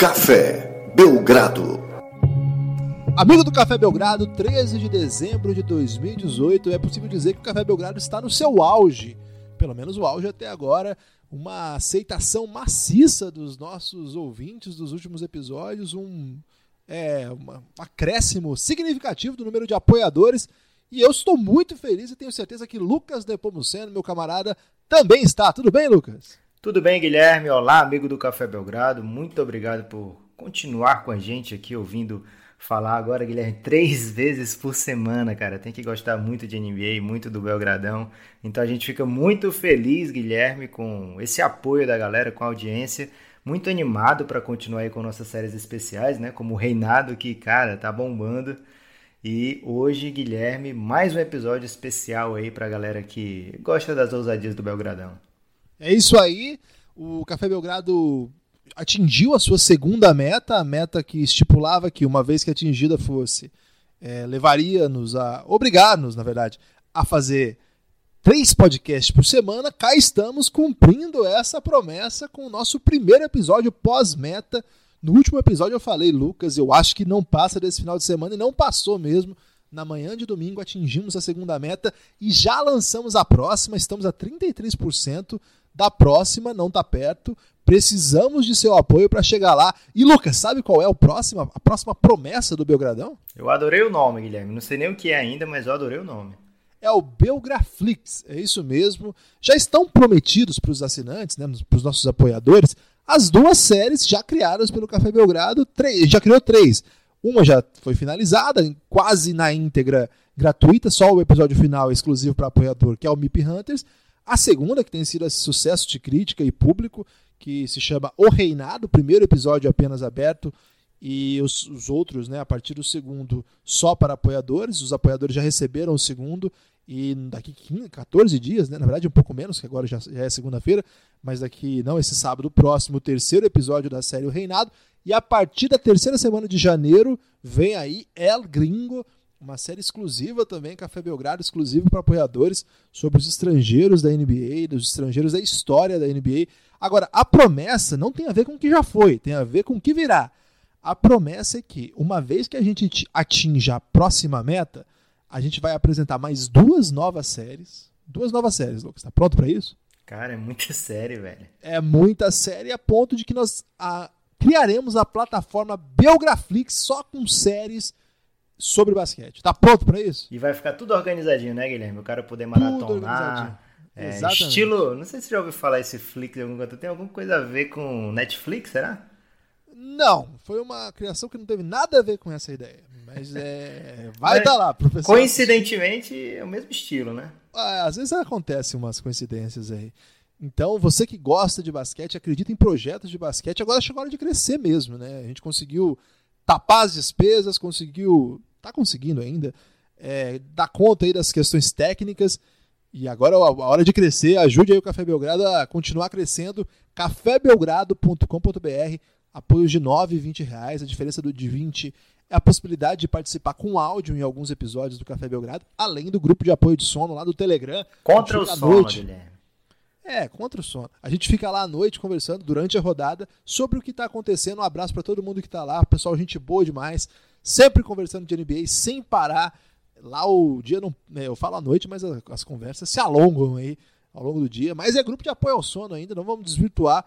Café Belgrado. Amigo do Café Belgrado, 13 de dezembro de 2018, é possível dizer que o Café Belgrado está no seu auge, pelo menos o auge até agora, uma aceitação maciça dos nossos ouvintes dos últimos episódios, um, é, um acréscimo significativo do número de apoiadores. E eu estou muito feliz e tenho certeza que Lucas Nepomuceno, meu camarada, também está. Tudo bem, Lucas? Tudo bem, Guilherme? Olá, amigo do Café Belgrado. Muito obrigado por continuar com a gente aqui ouvindo falar agora, Guilherme, três vezes por semana, cara. Tem que gostar muito de NBA, muito do Belgradão. Então a gente fica muito feliz, Guilherme, com esse apoio da galera, com a audiência. Muito animado para continuar aí com nossas séries especiais, né? Como o Reinado, que, cara, tá bombando. E hoje, Guilherme, mais um episódio especial aí pra galera que gosta das ousadias do Belgradão. É isso aí. O Café Belgrado atingiu a sua segunda meta, a meta que estipulava que, uma vez que atingida fosse, é, levaria-nos a. obrigar-nos, na verdade, a fazer três podcasts por semana. Cá estamos cumprindo essa promessa com o nosso primeiro episódio pós-meta. No último episódio eu falei, Lucas, eu acho que não passa desse final de semana e não passou mesmo. Na manhã de domingo atingimos a segunda meta e já lançamos a próxima, estamos a 33% da próxima, não está perto. Precisamos de seu apoio para chegar lá. E Lucas, sabe qual é o próximo, a próxima promessa do Belgradão? Eu adorei o nome, Guilherme. Não sei nem o que é ainda, mas eu adorei o nome. É o Belgraflix, é isso mesmo. Já estão prometidos para os assinantes, né, para os nossos apoiadores, as duas séries já criadas pelo Café Belgrado. Três, já criou três. Uma já foi finalizada, quase na íntegra gratuita, só o episódio final é exclusivo para apoiador, que é o MIP Hunters. A segunda, que tem sido esse sucesso de crítica e público, que se chama O Reinado, o primeiro episódio apenas aberto e os, os, outros, né, a partir do segundo, só para apoiadores. Os apoiadores já receberam o segundo e daqui 15, 14 dias, né, na verdade um pouco menos, que agora já, já é segunda-feira, mas daqui, não, esse sábado próximo, o terceiro episódio da série O Reinado. E a partir da terceira semana de janeiro vem aí El Gringo, uma série exclusiva também, Café Belgrado, exclusivo para apoiadores, sobre os estrangeiros da NBA, dos estrangeiros da história da NBA. Agora, a promessa não tem a ver com o que já foi, tem a ver com o que virá. A promessa é que, uma vez que a gente atinja a próxima meta, a gente vai apresentar mais duas novas séries. Duas novas séries, Lucas. Tá pronto para isso? Cara, é muita série, velho. É muita série a ponto de que nós a, criaremos a plataforma Belgraflix só com séries sobre basquete. Tá pronto para isso? E vai ficar tudo organizadinho, né, Guilherme? O cara poder maratonar. É, estilo, não sei se você já ouviu falar esse Flix de algum canto. Tem alguma coisa a ver com Netflix, será? Não, foi uma criação que não teve nada a ver com essa ideia. Mas é. Vai estar tá lá, professor. Coincidentemente, é o mesmo estilo, né? Ah, às vezes acontecem umas coincidências aí. Então, você que gosta de basquete, acredita em projetos de basquete, agora chegou a hora de crescer mesmo, né? A gente conseguiu tapar as despesas, conseguiu está conseguindo ainda é, dar conta aí das questões técnicas. E agora a hora de crescer, ajude aí o Café Belgrado a continuar crescendo. cafébelgrado.com.br, apoios de R$ 9 e 20 reais. A diferença do de 20 é a possibilidade de participar com áudio em alguns episódios do Café Belgrado, além do grupo de apoio de sono lá do Telegram. Contra o sono, noite. Guilherme. É, contra o sono. A gente fica lá à noite conversando durante a rodada sobre o que está acontecendo. Um abraço para todo mundo que está lá. Pessoal, gente boa demais sempre conversando de NBA sem parar. Lá o dia não. Né, eu falo à noite, mas as conversas se alongam aí ao longo do dia. Mas é grupo de apoio ao sono ainda, não vamos desvirtuar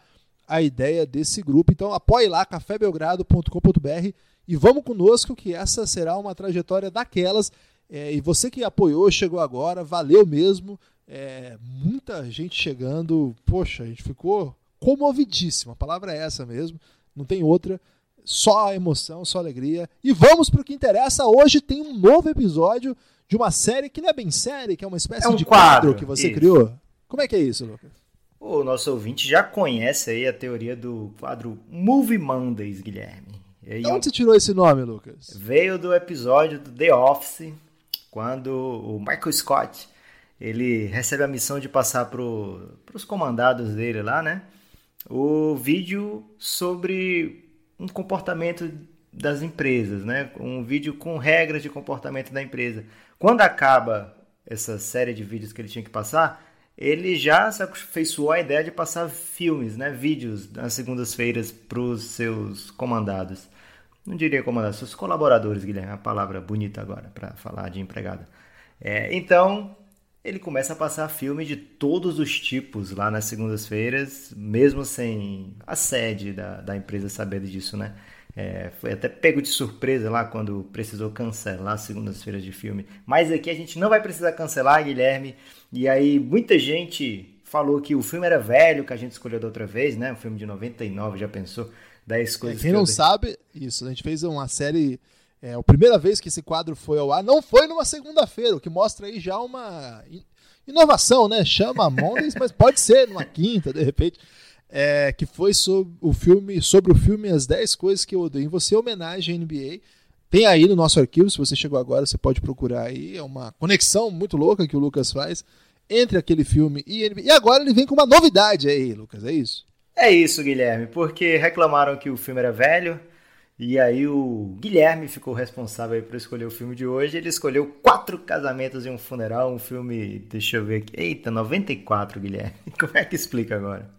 a ideia desse grupo. Então apoie lá, cafébelgrado.com.br e vamos conosco que essa será uma trajetória daquelas. É, e você que apoiou, chegou agora, valeu mesmo. É, muita gente chegando. Poxa, a gente ficou comovidíssimo. A palavra é essa mesmo, não tem outra só emoção, só alegria. E vamos para o que interessa. Hoje tem um novo episódio de uma série que não é bem série, que é uma espécie é um de quadro, quadro que você isso. criou. Como é que é isso, Lucas? O nosso ouvinte já conhece aí a teoria do quadro Movie Mondays, Guilherme. E aí, onde você tirou esse nome, Lucas? Veio do episódio do The Office, quando o Michael Scott ele recebe a missão de passar para os comandados dele lá, né? O vídeo sobre um comportamento das empresas, né? Um vídeo com regras de comportamento da empresa. Quando acaba essa série de vídeos que ele tinha que passar, ele já se afeiçoou a ideia de passar filmes, né, vídeos nas segundas-feiras para os seus comandados. Não diria comandados, seus colaboradores, Guilherme, a palavra bonita agora para falar de empregada. É, então, ele começa a passar filme de todos os tipos lá nas segundas-feiras, mesmo sem a sede da, da empresa sabendo disso, né? É, foi até pego de surpresa lá quando precisou cancelar segundas-feiras de filme. Mas aqui a gente não vai precisar cancelar, Guilherme. E aí muita gente falou que o filme era velho, que a gente escolheu da outra vez, né? Um filme de 99, já pensou? 10 coisas. É, quem não sabe, isso, a gente fez uma série. É, a primeira vez que esse quadro foi ao ar não foi numa segunda-feira, o que mostra aí já uma inovação, né? Chama Mondays, mas pode ser numa quinta, de repente é, que foi sobre o filme, sobre o filme As 10 Coisas que Eu Odeio em Você, homenagem à NBA. Tem aí no nosso arquivo, se você chegou agora, você pode procurar aí. É uma conexão muito louca que o Lucas faz entre aquele filme e NBA. E agora ele vem com uma novidade aí, Lucas, é isso? É isso, Guilherme, porque reclamaram que o filme era velho, e aí o Guilherme ficou responsável por escolher o filme de hoje. Ele escolheu Quatro Casamentos e um Funeral, um filme, deixa eu ver aqui. Eita, 94, Guilherme. Como é que explica agora?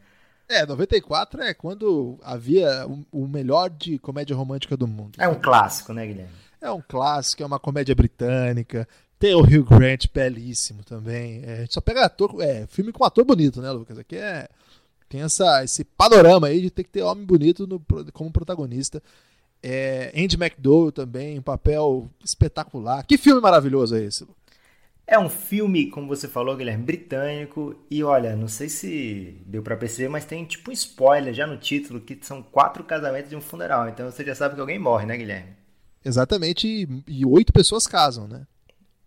É, 94 é quando havia o melhor de comédia romântica do mundo. É um clássico, né, Guilherme? É um clássico, é uma comédia britânica. Tem o Hugh Grant belíssimo também. É, a gente só pega ator, é, filme com ator bonito, né, Lucas? Aqui é tem essa, esse panorama aí de ter que ter homem bonito no, como protagonista. É, Andy McDowell também, um papel espetacular. Que filme maravilhoso é esse? É um filme, como você falou, Guilherme, britânico. E olha, não sei se deu para perceber, mas tem tipo um spoiler já no título que são quatro casamentos e um funeral. Então você já sabe que alguém morre, né, Guilherme? Exatamente, e, e oito pessoas casam, né?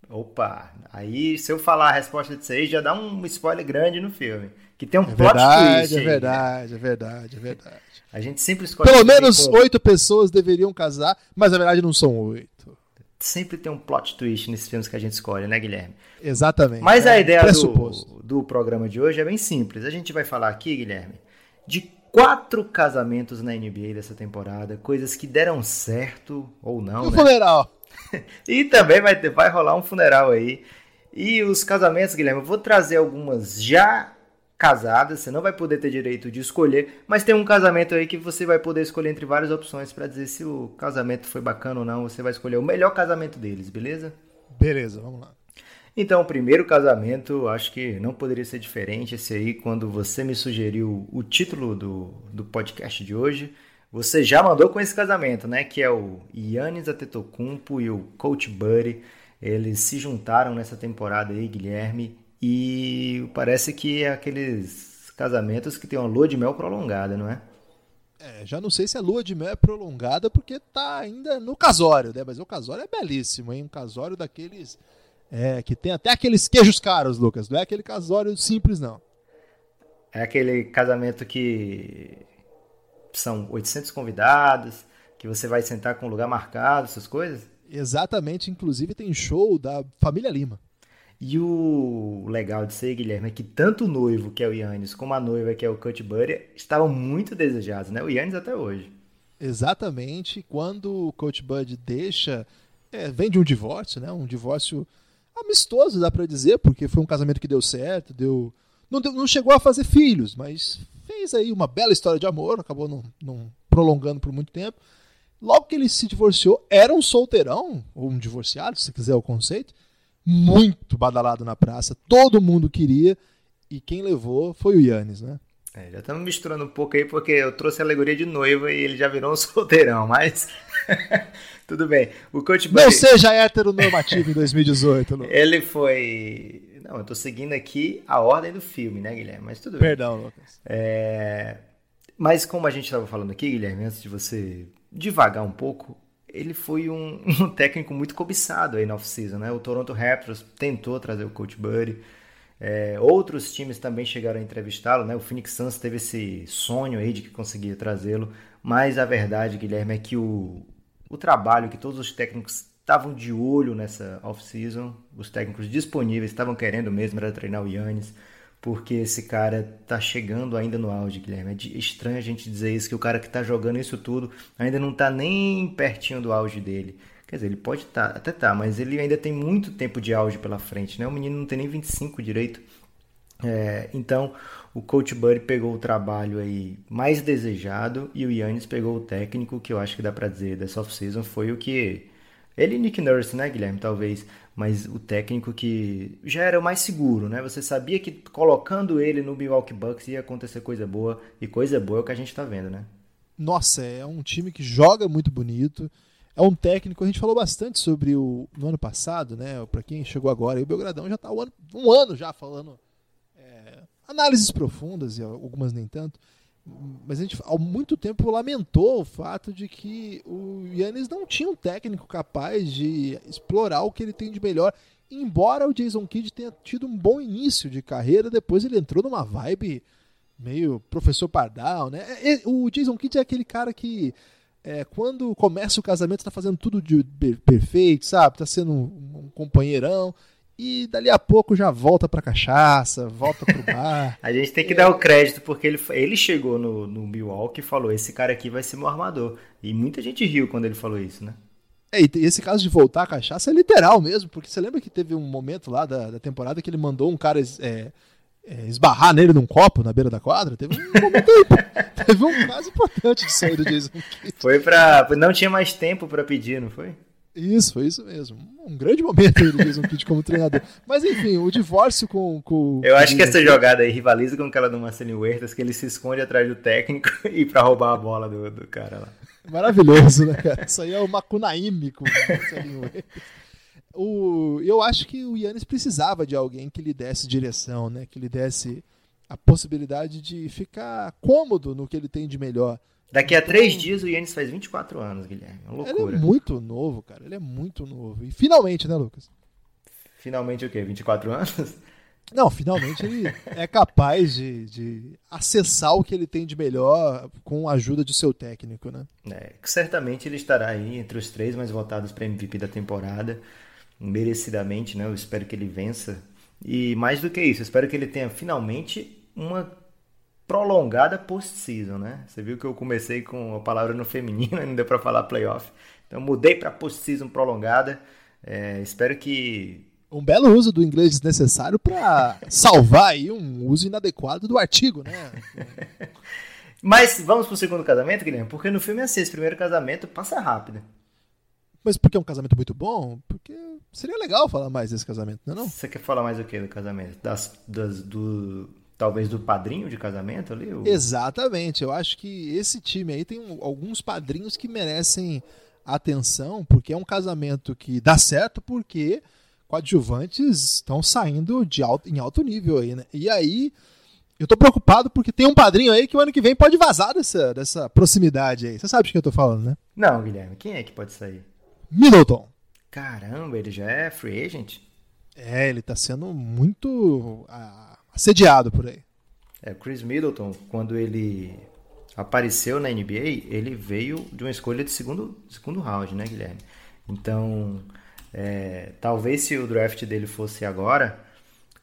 Opa, aí se eu falar a resposta disso aí, já dá um spoiler grande no filme. Que tem um é plot verdade, twist. É aí, verdade, né? é verdade, é verdade. A gente sempre escolhe. Pelo menos oito pessoas deveriam casar, mas na verdade não são oito sempre tem um plot twist nesses filmes que a gente escolhe, né, Guilherme? Exatamente. Mas é a ideia do, do programa de hoje é bem simples. A gente vai falar aqui, Guilherme, de quatro casamentos na NBA dessa temporada, coisas que deram certo ou não. E o né? funeral. e também vai, ter, vai rolar um funeral aí. E os casamentos, Guilherme, eu vou trazer algumas já casada, você não vai poder ter direito de escolher, mas tem um casamento aí que você vai poder escolher entre várias opções para dizer se o casamento foi bacana ou não. Você vai escolher o melhor casamento deles, beleza? Beleza, vamos lá. Então, o primeiro casamento, acho que não poderia ser diferente. Esse aí, quando você me sugeriu o título do, do podcast de hoje, você já mandou com esse casamento, né? Que é o Yannis Antetokounmpo e o Coach Buddy. Eles se juntaram nessa temporada aí, Guilherme, e parece que é aqueles casamentos que tem uma lua de mel prolongada, não é? É, já não sei se a lua de mel é prolongada porque tá ainda no casório, né? Mas o casório é belíssimo, hein? Um casório daqueles é, que tem até aqueles queijos caros, Lucas. Não é aquele casório simples, não. É aquele casamento que são 800 convidados, que você vai sentar com um lugar marcado, essas coisas? Exatamente, inclusive tem show da família Lima. E o legal de ser, Guilherme, é que tanto o noivo, que é o Yannis, como a noiva, que é o Cut Buddy, estavam muito desejados, né? O Yannis até hoje. Exatamente. Quando o Coach Bud deixa, é, vem de um divórcio, né? Um divórcio amistoso, dá para dizer, porque foi um casamento que deu certo, deu não, deu, não chegou a fazer filhos, mas fez aí uma bela história de amor, acabou não, não prolongando por muito tempo. Logo que ele se divorciou, era um solteirão, ou um divorciado, se quiser o conceito, muito badalado na praça, todo mundo queria, e quem levou foi o Yannis, né? É, já estamos misturando um pouco aí, porque eu trouxe a alegoria de noiva e ele já virou um solteirão, mas tudo bem. O Coach Buddy... Não seja heteronormativo em 2018, Lucas. Ele foi... Não, eu estou seguindo aqui a ordem do filme, né, Guilherme? Mas tudo Perdão, bem. Lucas. É... Mas como a gente estava falando aqui, Guilherme, antes de você devagar um pouco, ele foi um, um técnico muito cobiçado aí na off-season, né? O Toronto Raptors tentou trazer o Coach Buddy, é, outros times também chegaram a entrevistá-lo, né? O Phoenix Suns teve esse sonho aí de que conseguia trazê-lo, mas a verdade, Guilherme, é que o, o trabalho que todos os técnicos estavam de olho nessa off-season, os técnicos disponíveis estavam querendo mesmo era treinar o Yannis, porque esse cara tá chegando ainda no auge, Guilherme. É estranho a gente dizer isso, que o cara que tá jogando isso tudo ainda não tá nem pertinho do auge dele. Quer dizer, ele pode tá, até tá, mas ele ainda tem muito tempo de auge pela frente, né? O menino não tem nem 25 direito. É, então, o Coach Buddy pegou o trabalho aí mais desejado e o Yannis pegou o técnico que eu acho que dá para dizer dessa off-season foi o que ele e Nick Nurse, né, Guilherme, talvez, mas o técnico que já era o mais seguro, né? Você sabia que colocando ele no Milwaukee Bucks ia acontecer coisa boa e coisa boa é o que a gente tá vendo, né? Nossa, é um time que joga muito bonito. É um técnico, a gente falou bastante sobre o no ano passado, né? Para quem chegou agora, e o Belgradão já está um ano, um ano já falando é, análises profundas e algumas nem tanto. Mas a gente há muito tempo lamentou o fato de que o Yannis não tinha um técnico capaz de explorar o que ele tem de melhor. Embora o Jason Kidd tenha tido um bom início de carreira, depois ele entrou numa vibe meio professor Pardal, né? O Jason Kidd é aquele cara que é, quando começa o casamento tá fazendo tudo de perfeito, sabe? Tá sendo um, um companheirão e dali a pouco já volta pra cachaça, volta pro bar. a gente tem que é. dar o crédito, porque ele, ele chegou no, no Milwaukee e falou: esse cara aqui vai ser meu armador. E muita gente riu quando ele falou isso, né? É, e esse caso de voltar à cachaça é literal mesmo, porque você lembra que teve um momento lá da, da temporada que ele mandou um cara é, é, esbarrar nele num copo na beira da quadra? Teve um momento aí, teve um caso importante de sair do Jason Kidd. Foi pra. Não tinha mais tempo para pedir, não foi? Isso, foi isso mesmo. Um grande momento fez um Kidd como treinador. Mas enfim, o divórcio com. com Eu acho que essa jogada aí rivaliza com aquela do Marcelo Huertas, que ele se esconde atrás do técnico e para roubar a bola do, do cara lá. Maravilhoso, né, cara? Isso aí é o Macunaíme com o Marcelinho Huertas. O, eu acho que o Yannis precisava de alguém que lhe desse direção, né? Que lhe desse a possibilidade de ficar cômodo no que ele tem de melhor. Daqui a três dias o Yannis faz 24 anos, Guilherme. É uma loucura. Ele é muito novo, cara. Ele é muito novo. E finalmente, né, Lucas? Finalmente o quê? 24 anos? Não, finalmente ele é capaz de, de, acessar o que ele tem de melhor com a ajuda de seu técnico, né? É, certamente ele estará aí entre os três mais votados para MVP da temporada, merecidamente, né? Eu espero que ele vença. E mais do que isso, eu espero que ele tenha finalmente uma prolongada post-season, né? Você viu que eu comecei com a palavra no feminino e não deu para falar playoff. Então mudei para post-season prolongada. É, espero que um belo uso do inglês desnecessário para salvar aí um uso inadequado do artigo, né? Mas vamos pro segundo casamento, Guilherme? Porque no filme é assim, esse primeiro casamento passa rápido. Mas porque é um casamento muito bom? Porque seria legal falar mais desse casamento, não é não? Você quer falar mais o que do casamento? Das, das, do, talvez do padrinho de casamento ali? Ou... Exatamente. Eu acho que esse time aí tem alguns padrinhos que merecem atenção, porque é um casamento que dá certo porque coadjuvantes estão saindo de alto, em alto nível aí, né? E aí, eu tô preocupado porque tem um padrinho aí que o ano que vem pode vazar dessa, dessa proximidade aí. Você sabe de quem eu tô falando, né? Não, Guilherme, quem é que pode sair? Middleton. Caramba, ele já é free agent? É, ele tá sendo muito assediado por aí. É, Chris Middleton, quando ele apareceu na NBA, ele veio de uma escolha de segundo, segundo round, né, Guilherme? Então, é, talvez se o draft dele fosse agora,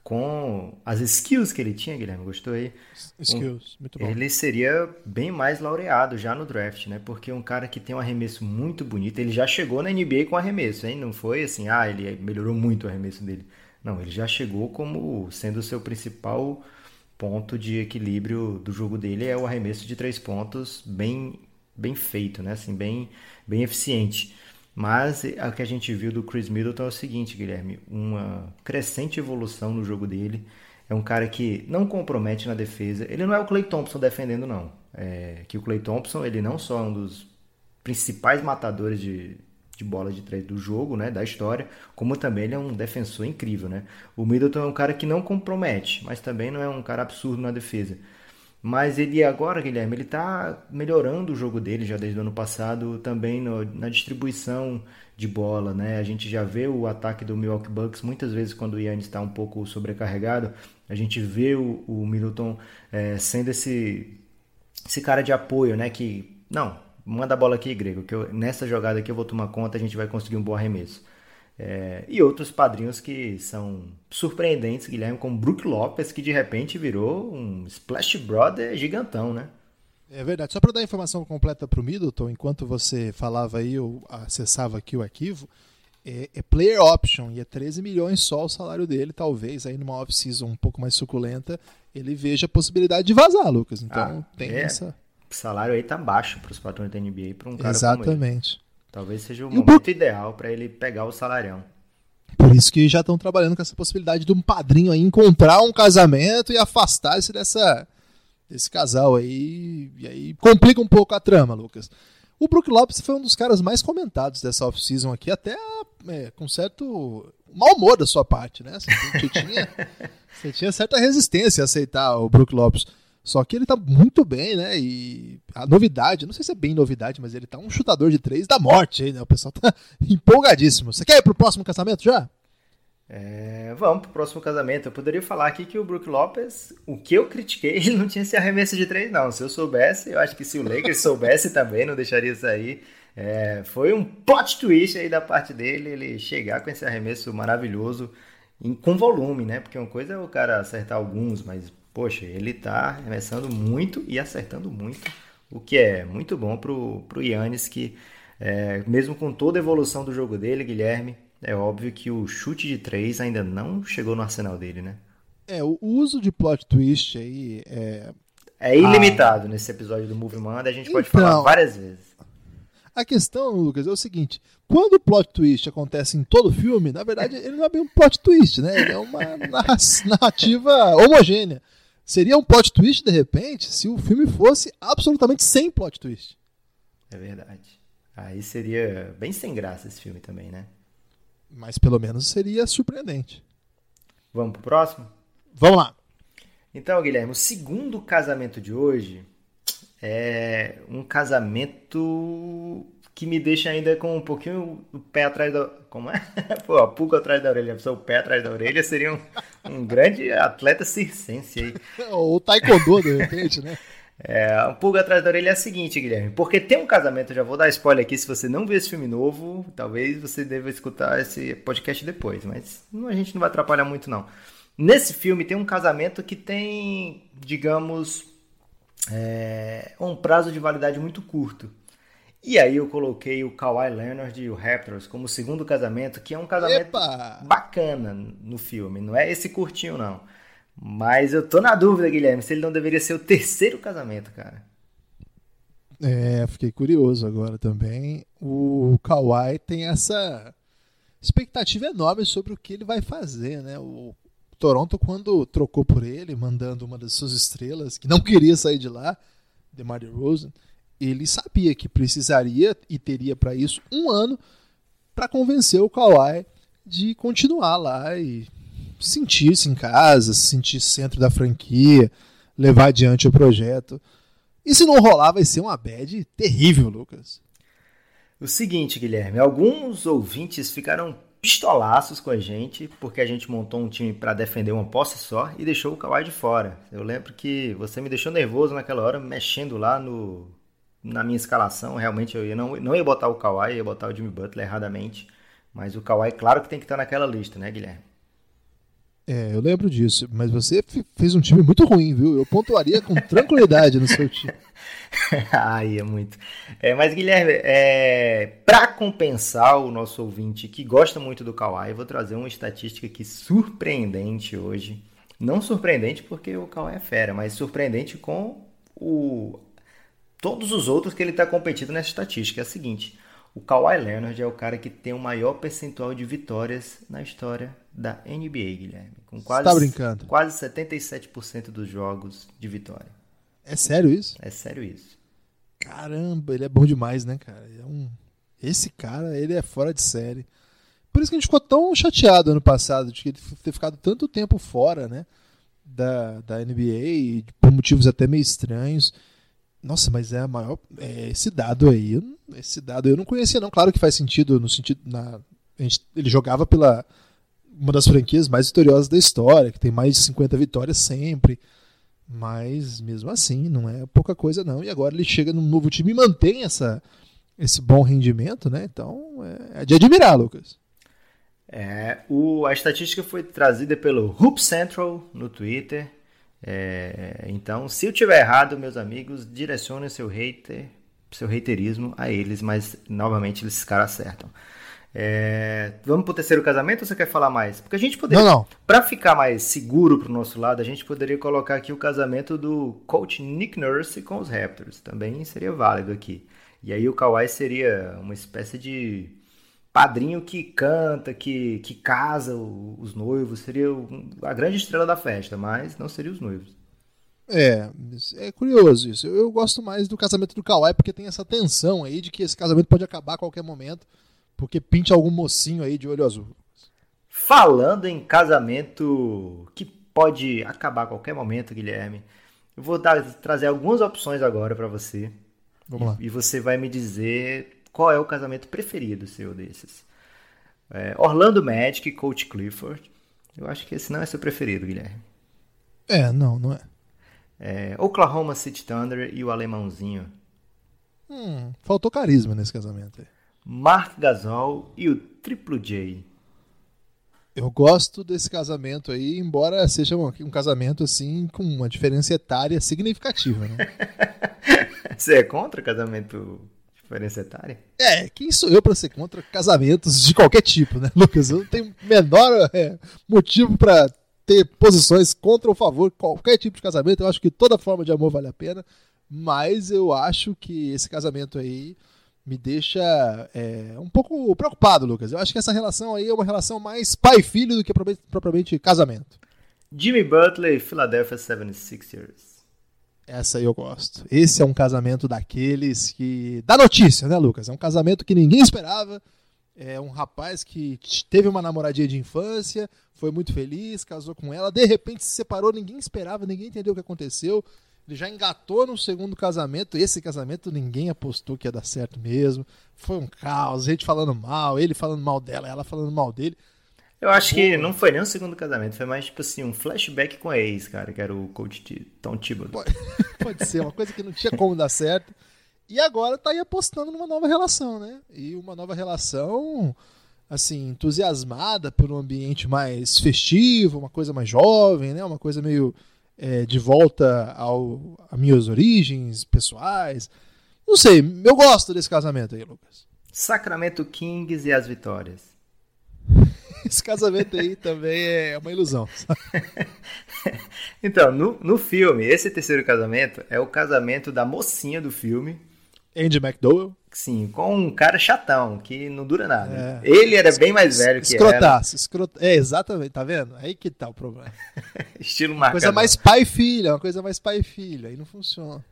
com as skills que ele tinha, Guilherme, gostou aí? Skills, muito bom. Ele seria bem mais laureado já no draft, né? Porque um cara que tem um arremesso muito bonito, ele já chegou na NBA com arremesso, hein? Não foi assim, ah, ele melhorou muito o arremesso dele. Não, ele já chegou como sendo o seu principal ponto de equilíbrio do jogo dele é o arremesso de três pontos bem bem feito, né? Assim, bem bem eficiente. Mas o que a gente viu do Chris Middleton é o seguinte, Guilherme, uma crescente evolução no jogo dele. É um cara que não compromete na defesa. Ele não é o Clay Thompson defendendo, não. É que o Clay Thompson, ele não só é um dos principais matadores de, de bola de três do jogo, né, da história, como também ele é um defensor incrível, né? O Middleton é um cara que não compromete, mas também não é um cara absurdo na defesa. Mas ele agora, Guilherme, ele está melhorando o jogo dele já desde o ano passado, também no, na distribuição de bola, né? A gente já vê o ataque do Milwaukee Bucks muitas vezes quando o Yannis está um pouco sobrecarregado, a gente vê o, o Middleton é, sendo esse, esse cara de apoio, né? Que, não, manda a bola aqui, Grego, que eu, nessa jogada aqui eu vou tomar conta, a gente vai conseguir um bom arremesso. É, e outros padrinhos que são surpreendentes, Guilherme, como Brook Lopes, que de repente virou um Splash Brother gigantão, né? É verdade. Só para dar informação completa para o Middleton, enquanto você falava aí, eu acessava aqui o arquivo. é, é, player option e é 13 milhões só o salário dele. Talvez aí numa off-season um pouco mais suculenta ele veja a possibilidade de vazar, Lucas. Então ah, tem é. essa. O salário aí tá baixo para os patrões da NBA para um cara Exatamente. Talvez seja o e momento o... ideal para ele pegar o salarião. Por isso que já estão trabalhando com essa possibilidade de um padrinho aí encontrar um casamento e afastar-se dessa desse casal aí. E aí complica um pouco a trama, Lucas. O Brook Lopes foi um dos caras mais comentados dessa off-season aqui, até é, com certo mau humor da sua parte, né? Você tinha, você tinha certa resistência a aceitar o Brook Lopes. Só que ele tá muito bem, né? E a novidade, não sei se é bem novidade, mas ele tá um chutador de três da morte aí, né? O pessoal tá empolgadíssimo. Você quer ir pro próximo casamento já? É, vamos pro próximo casamento. Eu poderia falar aqui que o Brook Lopes, o que eu critiquei, ele não tinha esse arremesso de três, não. Se eu soubesse, eu acho que se o Lakers soubesse também, não deixaria sair. É, foi um plot twist aí da parte dele, ele chegar com esse arremesso maravilhoso, em, com volume, né? Porque uma coisa é o cara acertar alguns, mas poxa, ele tá arremessando muito e acertando muito, o que é muito bom pro, pro Yannis, que é, mesmo com toda a evolução do jogo dele, Guilherme, é óbvio que o chute de três ainda não chegou no arsenal dele, né? É, o uso de plot twist aí é. É ilimitado ah, nesse episódio do Movie Man, a gente pode então, falar várias vezes. A questão, Lucas, é o seguinte: quando o plot twist acontece em todo filme, na verdade ele não é bem um plot twist, né? Ele é uma narrativa homogênea. Seria um plot twist, de repente, se o filme fosse absolutamente sem plot twist. É verdade. Aí seria bem sem graça esse filme também, né? Mas pelo menos seria surpreendente. Vamos pro próximo? Vamos lá. Então, Guilherme, o segundo casamento de hoje é um casamento que me deixa ainda com um pouquinho o pé atrás da. Como é? Pô, a pulga atrás da orelha. A o pé atrás da orelha seria um, um grande atleta circense aí. Ou taekwondo, de repente, né? É, a pulga atrás da orelha é a seguinte, Guilherme. Porque tem um casamento, já vou dar spoiler aqui, se você não viu esse filme novo, talvez você deva escutar esse podcast depois, mas a gente não vai atrapalhar muito não. Nesse filme tem um casamento que tem, digamos, é, um prazo de validade muito curto. E aí eu coloquei o Kawhi Leonard e o Raptors como segundo casamento, que é um casamento Epa! bacana no filme. Não é esse curtinho, não. Mas eu tô na dúvida, Guilherme, se ele não deveria ser o terceiro casamento, cara. É, fiquei curioso agora também. O Kawhi tem essa expectativa enorme sobre o que ele vai fazer, né? O Toronto, quando trocou por ele, mandando uma das suas estrelas, que não queria sair de lá, DeMar DeRozan, ele sabia que precisaria e teria para isso um ano para convencer o Kawhi de continuar lá e sentir-se em casa, se sentir centro da franquia, levar adiante o projeto. E se não rolar, vai ser uma bad terrível, Lucas. O seguinte, Guilherme, alguns ouvintes ficaram pistolaços com a gente porque a gente montou um time para defender uma posse só e deixou o Kawhi de fora. Eu lembro que você me deixou nervoso naquela hora, mexendo lá no na minha escalação, realmente eu ia, não, não ia botar o Kawhi, ia botar o Jimmy Butler erradamente. Mas o Kawhi, claro que tem que estar naquela lista, né, Guilherme? É, eu lembro disso. Mas você fez um time muito ruim, viu? Eu pontuaria com tranquilidade no seu time. Ai, é muito. É, mas, Guilherme, é, para compensar o nosso ouvinte que gosta muito do Kawhi, eu vou trazer uma estatística aqui surpreendente hoje. Não surpreendente porque o Kawhi é fera, mas surpreendente com o, todos os outros que ele está competindo nessa estatística. É a seguinte: o Kawhi Leonard é o cara que tem o maior percentual de vitórias na história da NBA, Guilherme. Com quase, tá brincando. quase 77% dos jogos de vitória. É sério isso? É sério isso. Caramba, ele é bom demais, né, cara? É um... Esse cara, ele é fora de série. Por isso que a gente ficou tão chateado ano passado de ter ficado tanto tempo fora, né? Da, da NBA, por motivos até meio estranhos. Nossa, mas é a maior. É, esse dado aí, esse dado eu não conhecia, não. Claro que faz sentido no sentido. Na, gente, ele jogava pela uma das franquias mais vitoriosas da história, que tem mais de 50 vitórias sempre. Mas mesmo assim, não é pouca coisa não. E agora ele chega num novo time e mantém essa, esse bom rendimento, né? Então é, é de admirar, Lucas. É, o, a estatística foi trazida pelo Hoop Central no Twitter. É, então, se eu tiver errado, meus amigos, direcione seu hater, seu haterismo a eles, mas novamente esses caras acertam. É, vamos pro terceiro casamento ou você quer falar mais? Porque a gente poderia. Não, não. Pra ficar mais seguro pro nosso lado, a gente poderia colocar aqui o casamento do coach Nick Nurse com os Raptors. Também seria válido aqui. E aí o Kawhi seria uma espécie de padrinho que canta, que, que casa os noivos. Seria a grande estrela da festa, mas não seria os noivos. É, é curioso isso. Eu, eu gosto mais do casamento do Kawhi porque tem essa tensão aí de que esse casamento pode acabar a qualquer momento porque pinte algum mocinho aí de olho azul. Falando em casamento que pode acabar a qualquer momento, Guilherme, eu vou dar, trazer algumas opções agora para você. Vamos lá. E, você vai me dizer qual é o casamento preferido seu desses. É, Orlando Magic e Coach Clifford. Eu acho que esse não é seu preferido, Guilherme. É, não, não é. é Oklahoma City Thunder e o alemãozinho. Hum, faltou carisma nesse casamento aí. Mark Gasol e o Triplo J. Eu gosto desse casamento aí, embora seja um, um casamento assim com uma diferença etária significativa, né? Você é contra casamento diferença etária? É, quem sou eu para ser contra casamentos de qualquer tipo, né, Lucas? Eu não tenho menor é, motivo para ter posições contra ou favor qualquer tipo de casamento. Eu acho que toda forma de amor vale a pena, mas eu acho que esse casamento aí me deixa é, um pouco preocupado, Lucas. Eu acho que essa relação aí é uma relação mais pai-filho do que propriamente casamento. Jimmy Butler e Philadelphia 76ers. Essa eu gosto. Esse é um casamento daqueles que. dá notícia, né, Lucas? É um casamento que ninguém esperava. É um rapaz que teve uma namoradinha de infância, foi muito feliz, casou com ela, de repente se separou, ninguém esperava, ninguém entendeu o que aconteceu. Ele já engatou no segundo casamento. Esse casamento ninguém apostou que ia dar certo mesmo. Foi um caos, gente falando mal, ele falando mal dela, ela falando mal dele. Eu acho que não foi nem o segundo casamento, foi mais tipo assim, um flashback com a ex, cara, que era o coach Tom Thibodeau. Pode, pode ser, uma coisa que não tinha como dar certo. E agora tá aí apostando numa nova relação, né? E uma nova relação, assim, entusiasmada por um ambiente mais festivo, uma coisa mais jovem, né? Uma coisa meio é, de volta ao, a minhas origens pessoais. Não sei, eu gosto desse casamento aí, Lucas. Sacramento Kings e as vitórias. Esse casamento aí também é uma ilusão. então, no, no filme, esse terceiro casamento é o casamento da mocinha do filme. Andy McDowell. Sim, com um cara chatão, que não dura nada. É. Ele era bem mais velho que Escrotaço, escrot... É, exatamente, tá vendo? Aí que tá o problema. Estilo marcador. Coisa mais pai e filha, uma coisa mais pai e filha, aí não funciona.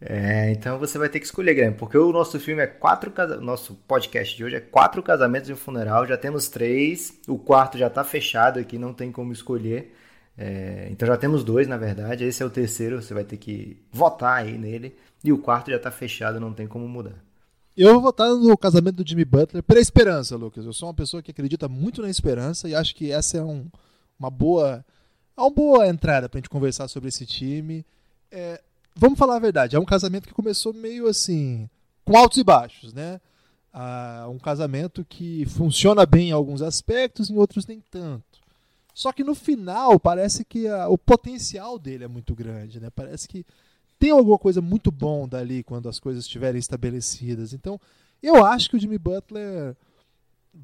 É, então você vai ter que escolher, Guilherme, porque o nosso filme é quatro casamentos. Nosso podcast de hoje é quatro casamentos e um funeral. Já temos três, o quarto já tá fechado aqui, não tem como escolher. É, então já temos dois, na verdade. Esse é o terceiro, você vai ter que votar aí nele. E o quarto já tá fechado, não tem como mudar. Eu vou votar no casamento do Jimmy Butler pela esperança, Lucas. Eu sou uma pessoa que acredita muito na esperança e acho que essa é um, uma boa é uma boa entrada pra gente conversar sobre esse time. É, vamos falar a verdade, é um casamento que começou meio assim, com altos e baixos, né? Ah, um casamento que funciona bem em alguns aspectos, em outros nem tanto. Só que no final parece que a, o potencial dele é muito grande, né? Parece que tem alguma coisa muito bom dali quando as coisas estiverem estabelecidas. Então, eu acho que o Jimmy Butler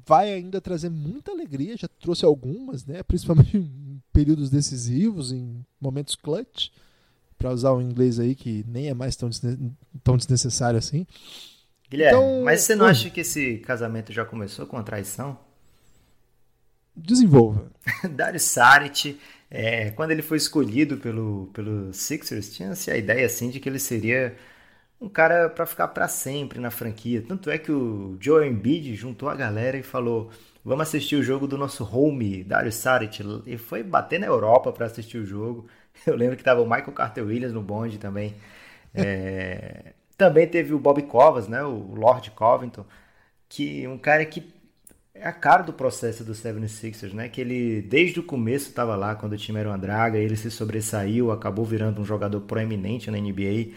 vai ainda trazer muita alegria, já trouxe algumas, né? Principalmente em períodos decisivos, em momentos clutch, para usar o inglês aí que nem é mais tão, tão desnecessário assim. Guilherme, então, mas você não acha que esse casamento já começou com a traição? Desenvolva. Dario Saric é, quando ele foi escolhido pelo, pelo Sixers, tinha-se a ideia assim de que ele seria um cara para ficar para sempre na franquia. Tanto é que o Joe Embiid juntou a galera e falou: "Vamos assistir o jogo do nosso home, Dario Saric", e foi bater na Europa para assistir o jogo. Eu lembro que tava o Michael Carter Williams no bonde também. É... também teve o Bob Covas, né, o Lord Covington, que um cara que é a cara do processo do 76ers, né? Que ele, desde o começo, estava lá, quando o time era uma draga, ele se sobressaiu, acabou virando um jogador proeminente na NBA.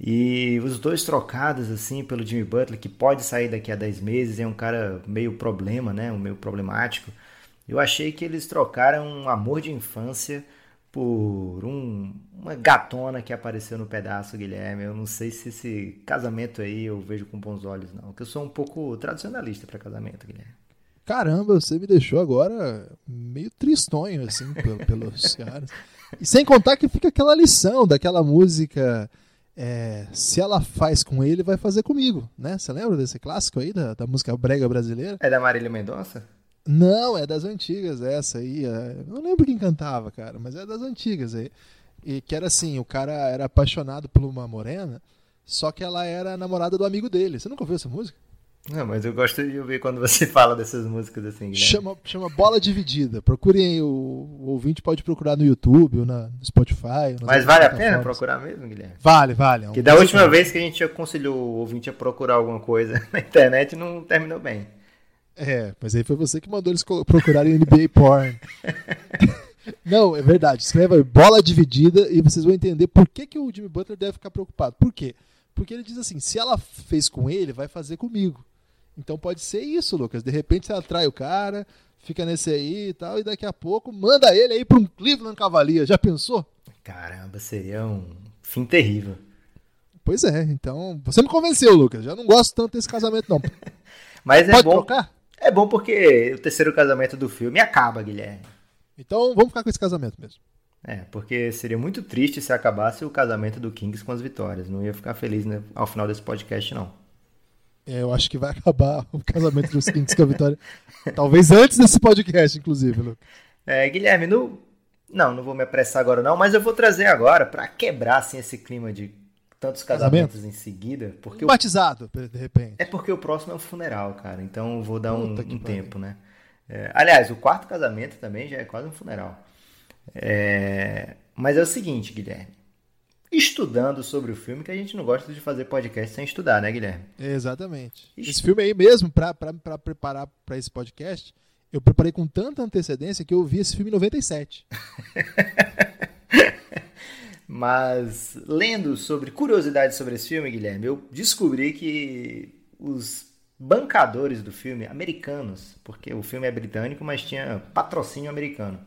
E os dois trocados, assim, pelo Jimmy Butler, que pode sair daqui a 10 meses, é um cara meio problema, né? Um meio problemático. Eu achei que eles trocaram um amor de infância por um, uma gatona que apareceu no pedaço, Guilherme. Eu não sei se esse casamento aí eu vejo com bons olhos, não. Porque eu sou um pouco tradicionalista para casamento, Guilherme. caramba, você me deixou agora meio tristonho, assim, pelos caras. E sem contar que fica aquela lição daquela música. É, se ela faz com ele, vai fazer comigo, né? Você lembra desse clássico aí, da, da música brega brasileira? É da Marília Mendonça? Não, é das antigas, essa aí. É... Não lembro quem cantava, cara, mas é das antigas aí. E que era assim, o cara era apaixonado por uma morena, só que ela era namorada do amigo dele. Você nunca ouviu essa música? Não, mas eu gosto de ouvir quando você fala dessas músicas assim. Chama, chama Bola Dividida. Procurem, o, o, ouvinte pode procurar no YouTube ou na, no Spotify. Mas vale a pena procurar mesmo, Guilherme? Vale, vale. É um que da última bom. vez que a gente aconselhou o ouvinte a procurar alguma coisa na internet não terminou bem. É, mas aí foi você que mandou eles procurarem NBA Porn. não, é verdade. Escreva Bola Dividida e vocês vão entender por que, que o Jimmy Butler deve ficar preocupado. Por quê? Porque ele diz assim: se ela fez com ele, vai fazer comigo. Então pode ser isso, Lucas. De repente você atrai o cara, fica nesse aí e tal, e daqui a pouco manda ele aí para um Cleveland Cavaliers. Já pensou? Caramba, seria um fim terrível. Pois é, então você me convenceu, Lucas. Já não gosto tanto desse casamento, não. Mas é Pode bom. Trocar? É bom porque o terceiro casamento do filme acaba, Guilherme. Então vamos ficar com esse casamento mesmo. É, porque seria muito triste se acabasse o casamento do Kings com as vitórias. Não ia ficar feliz né, ao final desse podcast, não. É, eu acho que vai acabar o casamento dos Kings com a vitória. Talvez antes desse podcast, inclusive, Lucas. É, Guilherme, no... não, não vou me apressar agora, não, mas eu vou trazer agora para quebrar assim, esse clima de tantos casamentos Casamento? em seguida. Porque um batizado, de repente. É porque o próximo é um funeral, cara. Então eu vou dar um, um tempo, né? É, aliás, o quarto casamento também já é quase um funeral. É, mas é o seguinte, Guilherme. Estudando sobre o filme, que a gente não gosta de fazer podcast sem estudar, né, Guilherme? Exatamente. Esse filme aí mesmo, para preparar para esse podcast, eu preparei com tanta antecedência que eu vi esse filme em 97. Mas lendo sobre curiosidades sobre esse filme, Guilherme, eu descobri que os bancadores do filme, americanos, porque o filme é britânico, mas tinha patrocínio americano.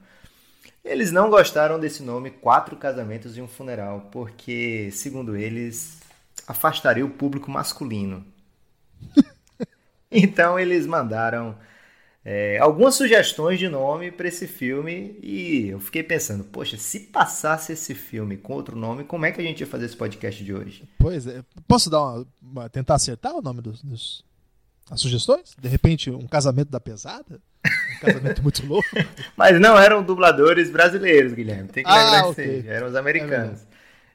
Eles não gostaram desse nome Quatro Casamentos e um Funeral, porque, segundo eles, afastaria o público masculino. então eles mandaram é, algumas sugestões de nome para esse filme e eu fiquei pensando, poxa, se passasse esse filme com outro nome, como é que a gente ia fazer esse podcast de hoje? Pois é, posso dar uma, uma tentar acertar o nome dos, dos as sugestões? De repente, um casamento da pesada? Um casamento muito louco? Mas não eram dubladores brasileiros, Guilherme. Tem que ah, lembrar okay. eram os americanos. É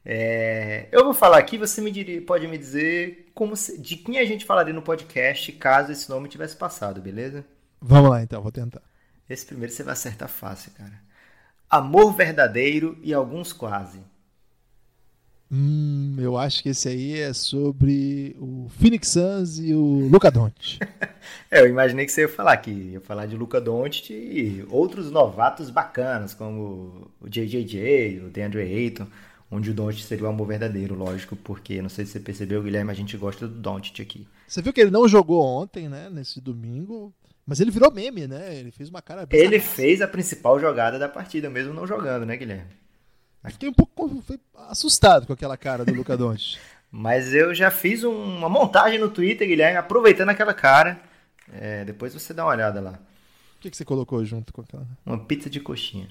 é, eu vou falar aqui, você me diria, pode me dizer como se, de quem a gente falaria no podcast caso esse nome tivesse passado, beleza? Vamos lá então, vou tentar. Esse primeiro você vai acertar fácil, cara. Amor verdadeiro e alguns quase. Hum, eu acho que esse aí é sobre o Phoenix Suns e o Luca Doncic. é, eu imaginei que você ia falar aqui, ia falar de Luca Doncic e outros novatos bacanas, como o JJJ, o DeAndre Ayton, onde o Doncic seria o amor verdadeiro, lógico, porque não sei se você percebeu, Guilherme, a gente gosta do Doncic aqui. Você viu que ele não jogou ontem, né, nesse domingo, mas ele virou meme, né? Ele fez uma cara. Ele fez a principal jogada da partida, mesmo não jogando, né, Guilherme? Fiquei um pouco assustado com aquela cara do Luca Doncic. Mas eu já fiz um, uma montagem no Twitter, Guilherme, aproveitando aquela cara. É, depois você dá uma olhada lá. O que, que você colocou junto com aquela? Uma pizza de coxinha.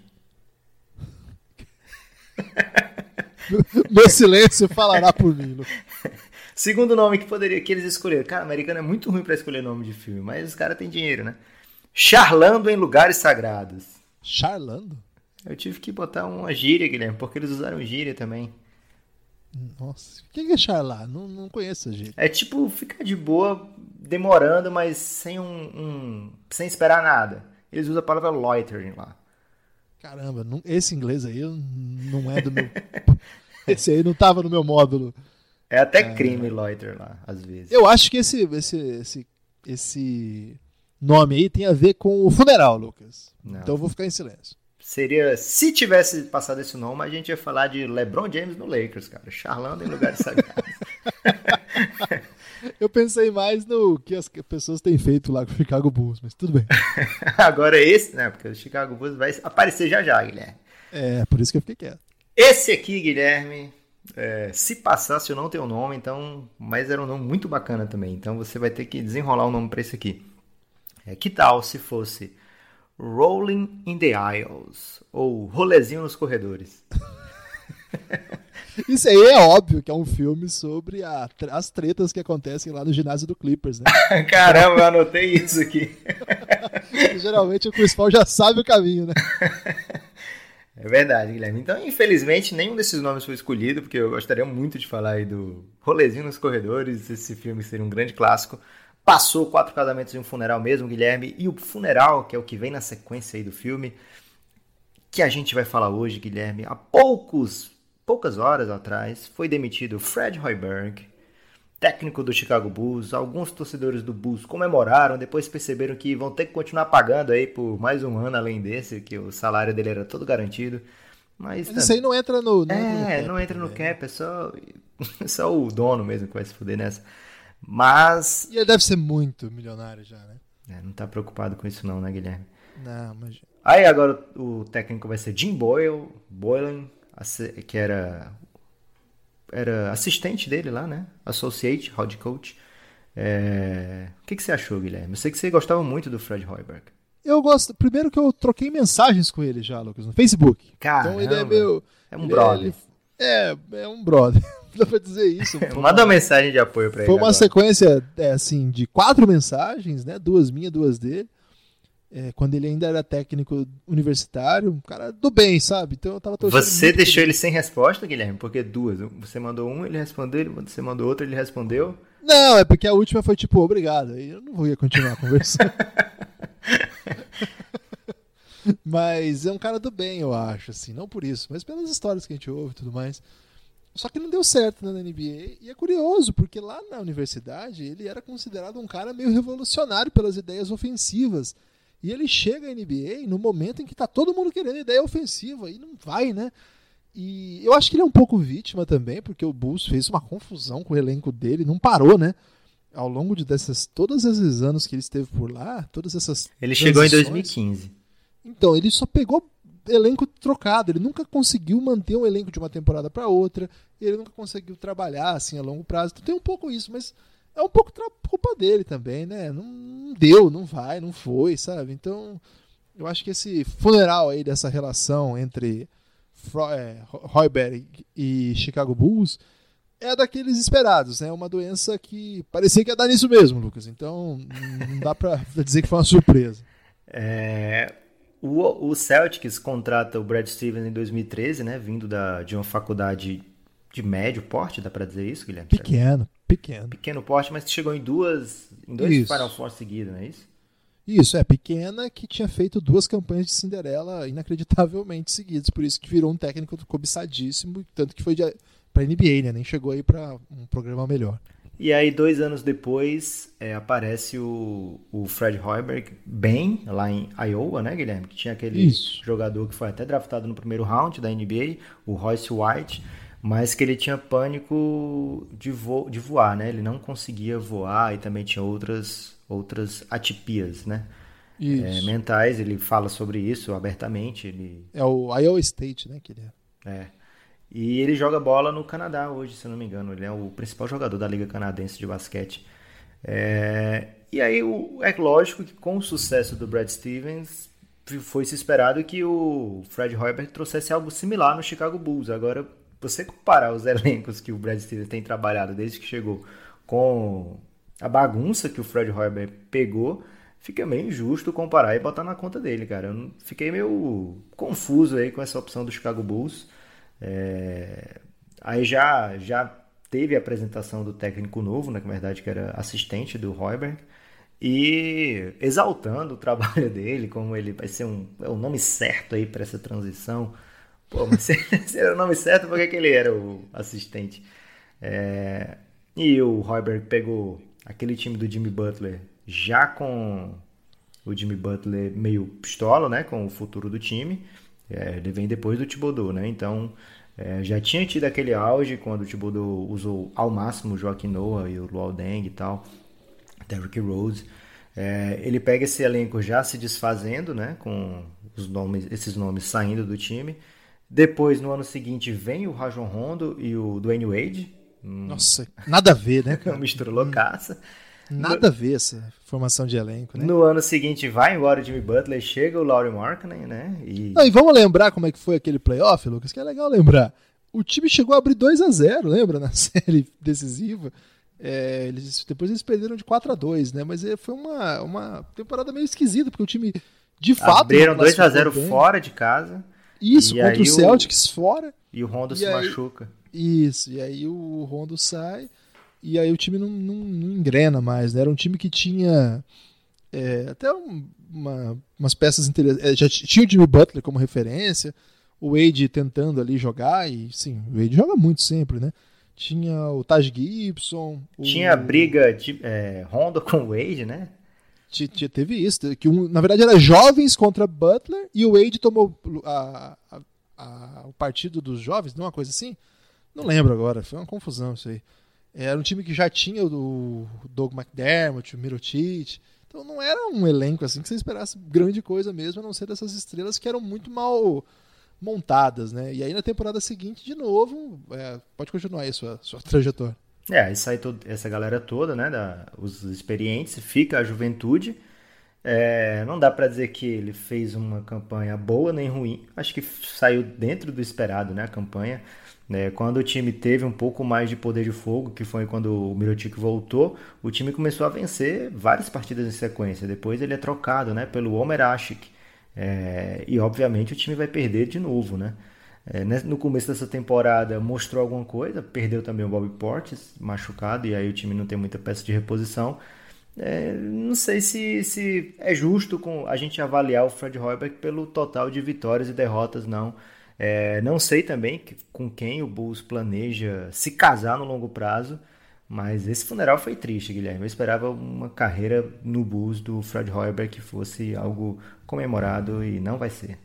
Meu silêncio falará por mim. Segundo nome que poderia que eles escolheram. Cara, americano é muito ruim para escolher nome de filme, mas os caras têm dinheiro, né? Charlando em lugares sagrados. Charlando? Eu tive que botar uma gíria, Guilherme, porque eles usaram gíria também. Nossa, o que é charlar? Não, não conheço a gíria. É tipo ficar de boa, demorando, mas sem um, um sem esperar nada. Eles usam a palavra loitering lá. Caramba, esse inglês aí não é do meu. esse aí não tava no meu módulo. É até é... crime loiter lá, às vezes. Eu acho que esse, esse, esse, esse nome aí tem a ver com o funeral, Lucas. Não. Então eu vou ficar em silêncio. Seria, se tivesse passado esse nome, a gente ia falar de LeBron James no Lakers, cara. Charlando em lugares sagrados. Eu pensei mais no que as pessoas têm feito lá com o Chicago Bulls, mas tudo bem. Agora esse, né? Porque o Chicago Bulls vai aparecer já já, Guilherme. É, por isso que eu fiquei quieto. Esse aqui, Guilherme, é, se passasse eu não tenho nome, então, mas era um nome muito bacana também. Então você vai ter que desenrolar o um nome para esse aqui. É, que tal se fosse Rolling in the Aisles ou Rolezinho nos Corredores? Isso aí é óbvio que é um filme sobre a, as tretas que acontecem lá no ginásio do Clippers, né? Caramba, eu anotei isso aqui. Geralmente o Chris Paul já sabe o caminho, né? É verdade, Guilherme. Então, infelizmente, nenhum desses nomes foi escolhido, porque eu gostaria muito de falar aí do Rolezinho nos Corredores. Esse filme seria um grande clássico. Passou quatro casamentos e um funeral mesmo, Guilherme. E o funeral, que é o que vem na sequência aí do filme, que a gente vai falar hoje, Guilherme, há poucos poucas horas atrás, foi demitido Fred Hoiberg, técnico do Chicago Bulls. Alguns torcedores do Bulls comemoraram, depois perceberam que vão ter que continuar pagando aí por mais um ano além desse, que o salário dele era todo garantido. Mas, Mas isso aí não entra no. Não é, entra no cap, não entra no cap, é só, só o dono mesmo que vai se fuder nessa. Mas. E ele deve ser muito milionário já, né? É, não tá preocupado com isso, não, né, Guilherme? Não, mas. Aí agora o técnico vai ser Jim Boyle, Boylan, que era era assistente dele lá, né? Associate, Head Coach. É... O que, que você achou, Guilherme? Eu sei que você gostava muito do Fred Hoiberg. Eu gosto. Primeiro que eu troquei mensagens com ele já, Lucas, no Facebook. Caramba, então ele é meu. É um brother. é, é um brother. Dá pra dizer isso. Manda uma mensagem de apoio pra ele. Foi uma agora. sequência, é, assim, de quatro mensagens, né? Duas minhas, duas dele é, quando ele ainda era técnico universitário, um cara do bem, sabe? Então eu tava Você deixou ele sem resposta, Guilherme? Porque duas. Você mandou um, ele respondeu, você mandou outro, ele respondeu. Não, é porque a última foi tipo, obrigado. Aí eu não ia continuar conversando. mas é um cara do bem, eu acho, assim, não por isso, mas pelas histórias que a gente ouve e tudo mais. Só que não deu certo né, na NBA. E é curioso, porque lá na universidade ele era considerado um cara meio revolucionário pelas ideias ofensivas e ele chega à NBA no momento em que tá todo mundo querendo ideia ofensiva e não vai, né? E eu acho que ele é um pouco vítima também, porque o Bulls fez uma confusão com o elenco dele, não parou, né? Ao longo de dessas todos esses anos que ele esteve por lá, todas essas Ele chegou em 2015. Então, ele só pegou elenco trocado, ele nunca conseguiu manter um elenco de uma temporada para outra, ele nunca conseguiu trabalhar assim a longo prazo. Então, tem um pouco isso, mas é um pouco culpa dele também, né? Não, não, deu, não vai, não foi, sabe? Então, eu acho que esse funeral aí dessa relação entre é, Royberg e Chicago Bulls é daqueles esperados, né? Uma doença que parecia que ia dar nisso mesmo, Lucas. Então, não dá pra dizer que foi uma surpresa. É, o, o Celtics contrata o Brad Stevens em 2013, né? Vindo da, de uma faculdade de médio porte, dá pra dizer isso, Guilherme? Pequeno, pequeno. Pequeno porte, mas chegou em duas, em dois isso. Final Four seguidos, não é isso? Isso, é pequena que tinha feito duas campanhas de Cinderela inacreditavelmente seguidas, por isso que virou um técnico cobiçadíssimo, tanto que foi para NBA, né? Nem chegou aí para um programa melhor. E aí, dois anos depois, é, aparece o, o Fred Hoiberg bem lá em Iowa, né, Guilherme? Que tinha aquele Isso. jogador que foi até draftado no primeiro round da NBA, o Royce White mas que ele tinha pânico de, vo de voar, né? Ele não conseguia voar e também tinha outras, outras atipias, né? É, mentais, ele fala sobre isso abertamente. Ele... É o Iowa State, né? Que ele é. é. E ele joga bola no Canadá hoje, se não me engano. Ele é o principal jogador da Liga Canadense de basquete. É... E aí, é lógico que com o sucesso do Brad Stevens, foi se esperado que o Fred Hoiberg trouxesse algo similar no Chicago Bulls. Agora, você comparar os elencos que o Brad Stevens tem trabalhado desde que chegou com a bagunça que o Fred Hoiberg pegou, fica meio injusto comparar e botar na conta dele, cara. Eu fiquei meio confuso aí com essa opção do Chicago Bulls. É... Aí já, já teve a apresentação do técnico novo, né, que na verdade que era assistente do Hoiberg, e exaltando o trabalho dele, como ele vai ser um, é o nome certo aí para essa transição Pô, mas se, era o nome certo, por que, que ele era o assistente? É... E o Royberg pegou aquele time do Jimmy Butler já com o Jimmy Butler meio pistola, né? Com o futuro do time. É, ele vem depois do Thibodeau, né? Então, é, já tinha tido aquele auge quando o Thibodeau usou ao máximo o Joaquim Noah e o Luol Deng e tal. Derrick Rose. É, ele pega esse elenco já se desfazendo, né? Com os nomes, esses nomes saindo do time. Depois, no ano seguinte, vem o Rajon Rondo e o Dwayne Wade. Nossa, nada a ver, né? Uma mistura loucaça. Nada a ver essa formação de elenco, né? No ano seguinte vai embora o Jimmy Butler, chega o Laurie Markkinen, né? E... Não, e vamos lembrar como é que foi aquele playoff, Lucas, que é legal lembrar. O time chegou a abrir 2 a 0 lembra? Na série decisiva. É, eles, depois eles perderam de 4 a 2 né? Mas é, foi uma, uma temporada meio esquisita, porque o time de fato. Abriram 2 a 0 fora de casa. Isso, contra o Celtics o... fora. E o Rondo e se aí... machuca. Isso, e aí o Rondo sai e aí o time não, não, não engrena mais. Né? Era um time que tinha é, até uma, umas peças interessantes. É, já tinha o Jimmy Butler como referência, o Wade tentando ali jogar, e sim, o Wade joga muito sempre, né? Tinha o Taj Gibson. Tinha a briga de é, Honda com o Wade, né? Teve isso, que um, na verdade era jovens contra Butler e o Wade tomou a, a, a, o partido dos jovens, não uma coisa assim? Não lembro agora, foi uma confusão isso aí. Era um time que já tinha o Doug McDermott, o Mirotic. Então não era um elenco assim que você esperasse grande coisa mesmo, a não ser dessas estrelas que eram muito mal montadas, né? E aí na temporada seguinte, de novo, é, pode continuar aí sua, sua trajetória. É, aí todo, essa galera toda, né? Da, os experientes, fica a juventude. É, não dá para dizer que ele fez uma campanha boa nem ruim. Acho que saiu dentro do esperado, né? A campanha. É, quando o time teve um pouco mais de poder de fogo, que foi quando o Mirotic voltou, o time começou a vencer várias partidas em sequência. Depois ele é trocado, né? Pelo Omer Ashik. É, e obviamente o time vai perder de novo, né? É, no começo dessa temporada mostrou alguma coisa, perdeu também o Bobby Portes, machucado, e aí o time não tem muita peça de reposição. É, não sei se, se é justo com a gente avaliar o Fred Hoiberg pelo total de vitórias e derrotas, não. É, não sei também que, com quem o Bulls planeja se casar no longo prazo, mas esse funeral foi triste, Guilherme. Eu esperava uma carreira no Bulls do Fred Hoiberg que fosse algo comemorado e não vai ser.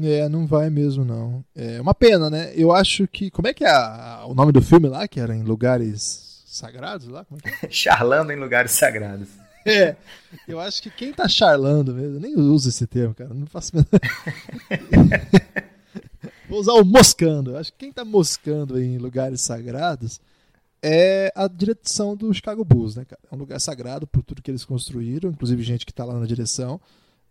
É, não vai mesmo, não. É uma pena, né? Eu acho que. Como é que é a, o nome do filme lá, que era em lugares sagrados lá? É é? Charlando em lugares sagrados. É, eu acho que quem tá charlando mesmo, nem uso esse termo, cara, não faço Vou usar o moscando. Eu acho que quem tá moscando em lugares sagrados é a direção do Chicago Bulls, né, cara? É um lugar sagrado por tudo que eles construíram, inclusive gente que tá lá na direção,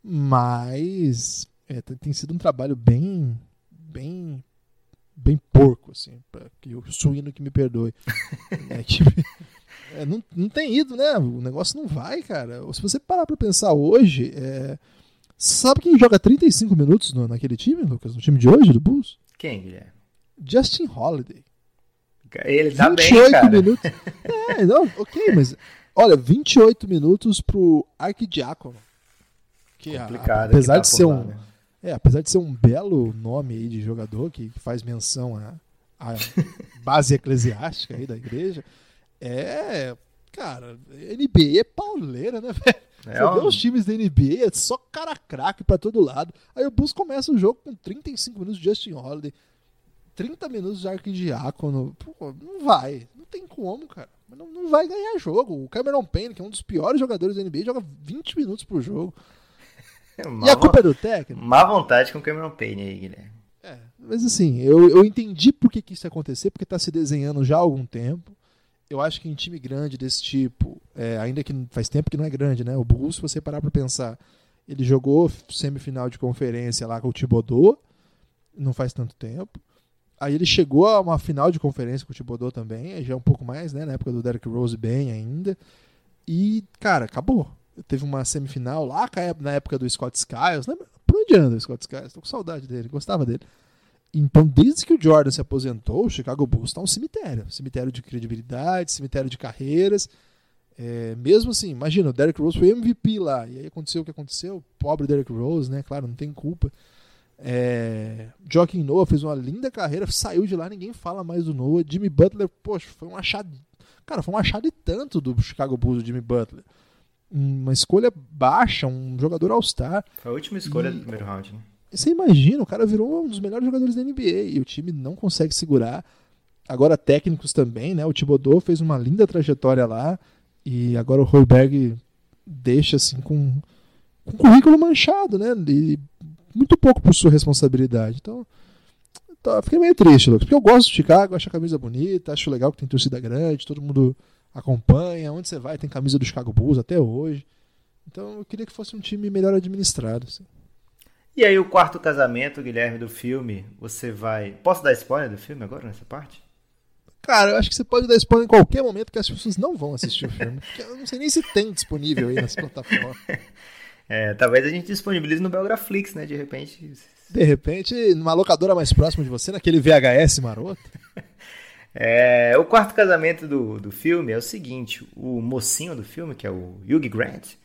mas é, tem sido um trabalho bem, bem, bem porco, assim, para que o suíno que me perdoe. é, que, é, não, não tem ido, né? O negócio não vai, cara. Se você parar para pensar hoje, é, sabe quem joga 35 minutos no, naquele time, Lucas? No time de hoje do Bulls? Quem, Guilherme? Justin Holiday. Ele tá 28 bem, cara. minutos. É, não, ok, mas olha, 28 minutos pro Arquidiácono. Que Complicado. apesar tá de ser lá, um né? É, apesar de ser um belo nome aí de jogador que faz menção à, à base eclesiástica aí da igreja, é. Cara, NBA é pauleira, né, velho? É Você vê os times da NBA, é só cara craque pra todo lado. Aí o Bulls começa o jogo com 35 minutos de Justin Holiday, 30 minutos de arquidiácono. Pô, não vai. Não tem como, cara. Não, não vai ganhar jogo. O Cameron Payne, que é um dos piores jogadores da NBA, joga 20 minutos por jogo. E a culpa é do técnico? Má vontade com o Cameron Payne aí, Guilherme. É, mas assim, eu, eu entendi por que, que isso ia acontecer, porque está se desenhando já há algum tempo. Eu acho que em time grande desse tipo, é, ainda que faz tempo que não é grande, né? O Bulls, se você parar para pensar, ele jogou semifinal de conferência lá com o Thibodeau, não faz tanto tempo. Aí ele chegou a uma final de conferência com o Thibodeau também, já é um pouco mais, né? Na época do Derrick Rose bem ainda. E, cara, acabou teve uma semifinal lá na época do Scott Skiles. Lembra? Por onde anda o Scott Skiles? Tô com saudade dele, gostava dele. Então, desde que o Jordan se aposentou, o Chicago Bulls está um cemitério. Cemitério de credibilidade, cemitério de carreiras. É, mesmo assim, imagina, o Derrick Rose foi MVP lá. E aí aconteceu o que aconteceu. Pobre Derrick Rose, né? Claro, não tem culpa. É, Joaquim Noah fez uma linda carreira, saiu de lá, ninguém fala mais do Noah. Jimmy Butler, poxa, foi um achado. Cara, foi um achado e tanto do Chicago Bulls, o Jimmy Butler uma escolha baixa, um jogador All-Star. Foi a última escolha e, do primeiro round, né? Você imagina, o cara virou um dos melhores jogadores da NBA e o time não consegue segurar. Agora técnicos também, né? O Thibodeau fez uma linda trajetória lá e agora o Holberg deixa assim com, com um currículo manchado, né? E muito pouco por sua responsabilidade. Então, tá, fiquei meio triste, Lucas, porque eu gosto de Chicago, acho a camisa bonita, acho legal que tem torcida grande, todo mundo acompanha, onde você vai tem camisa do Chicago Bulls até hoje. Então eu queria que fosse um time melhor administrado. Assim. E aí, o quarto casamento, Guilherme, do filme, você vai. Posso dar spoiler do filme agora, nessa parte? Cara, eu acho que você pode dar spoiler em qualquer momento que as pessoas não vão assistir o filme. eu não sei nem se tem disponível aí nas plataformas. É, talvez a gente disponibilize no Belgraflix, né? De repente. De repente, numa locadora mais próxima de você, naquele VHS maroto. É, o quarto casamento do, do filme é o seguinte: o mocinho do filme, que é o Hugh Grant,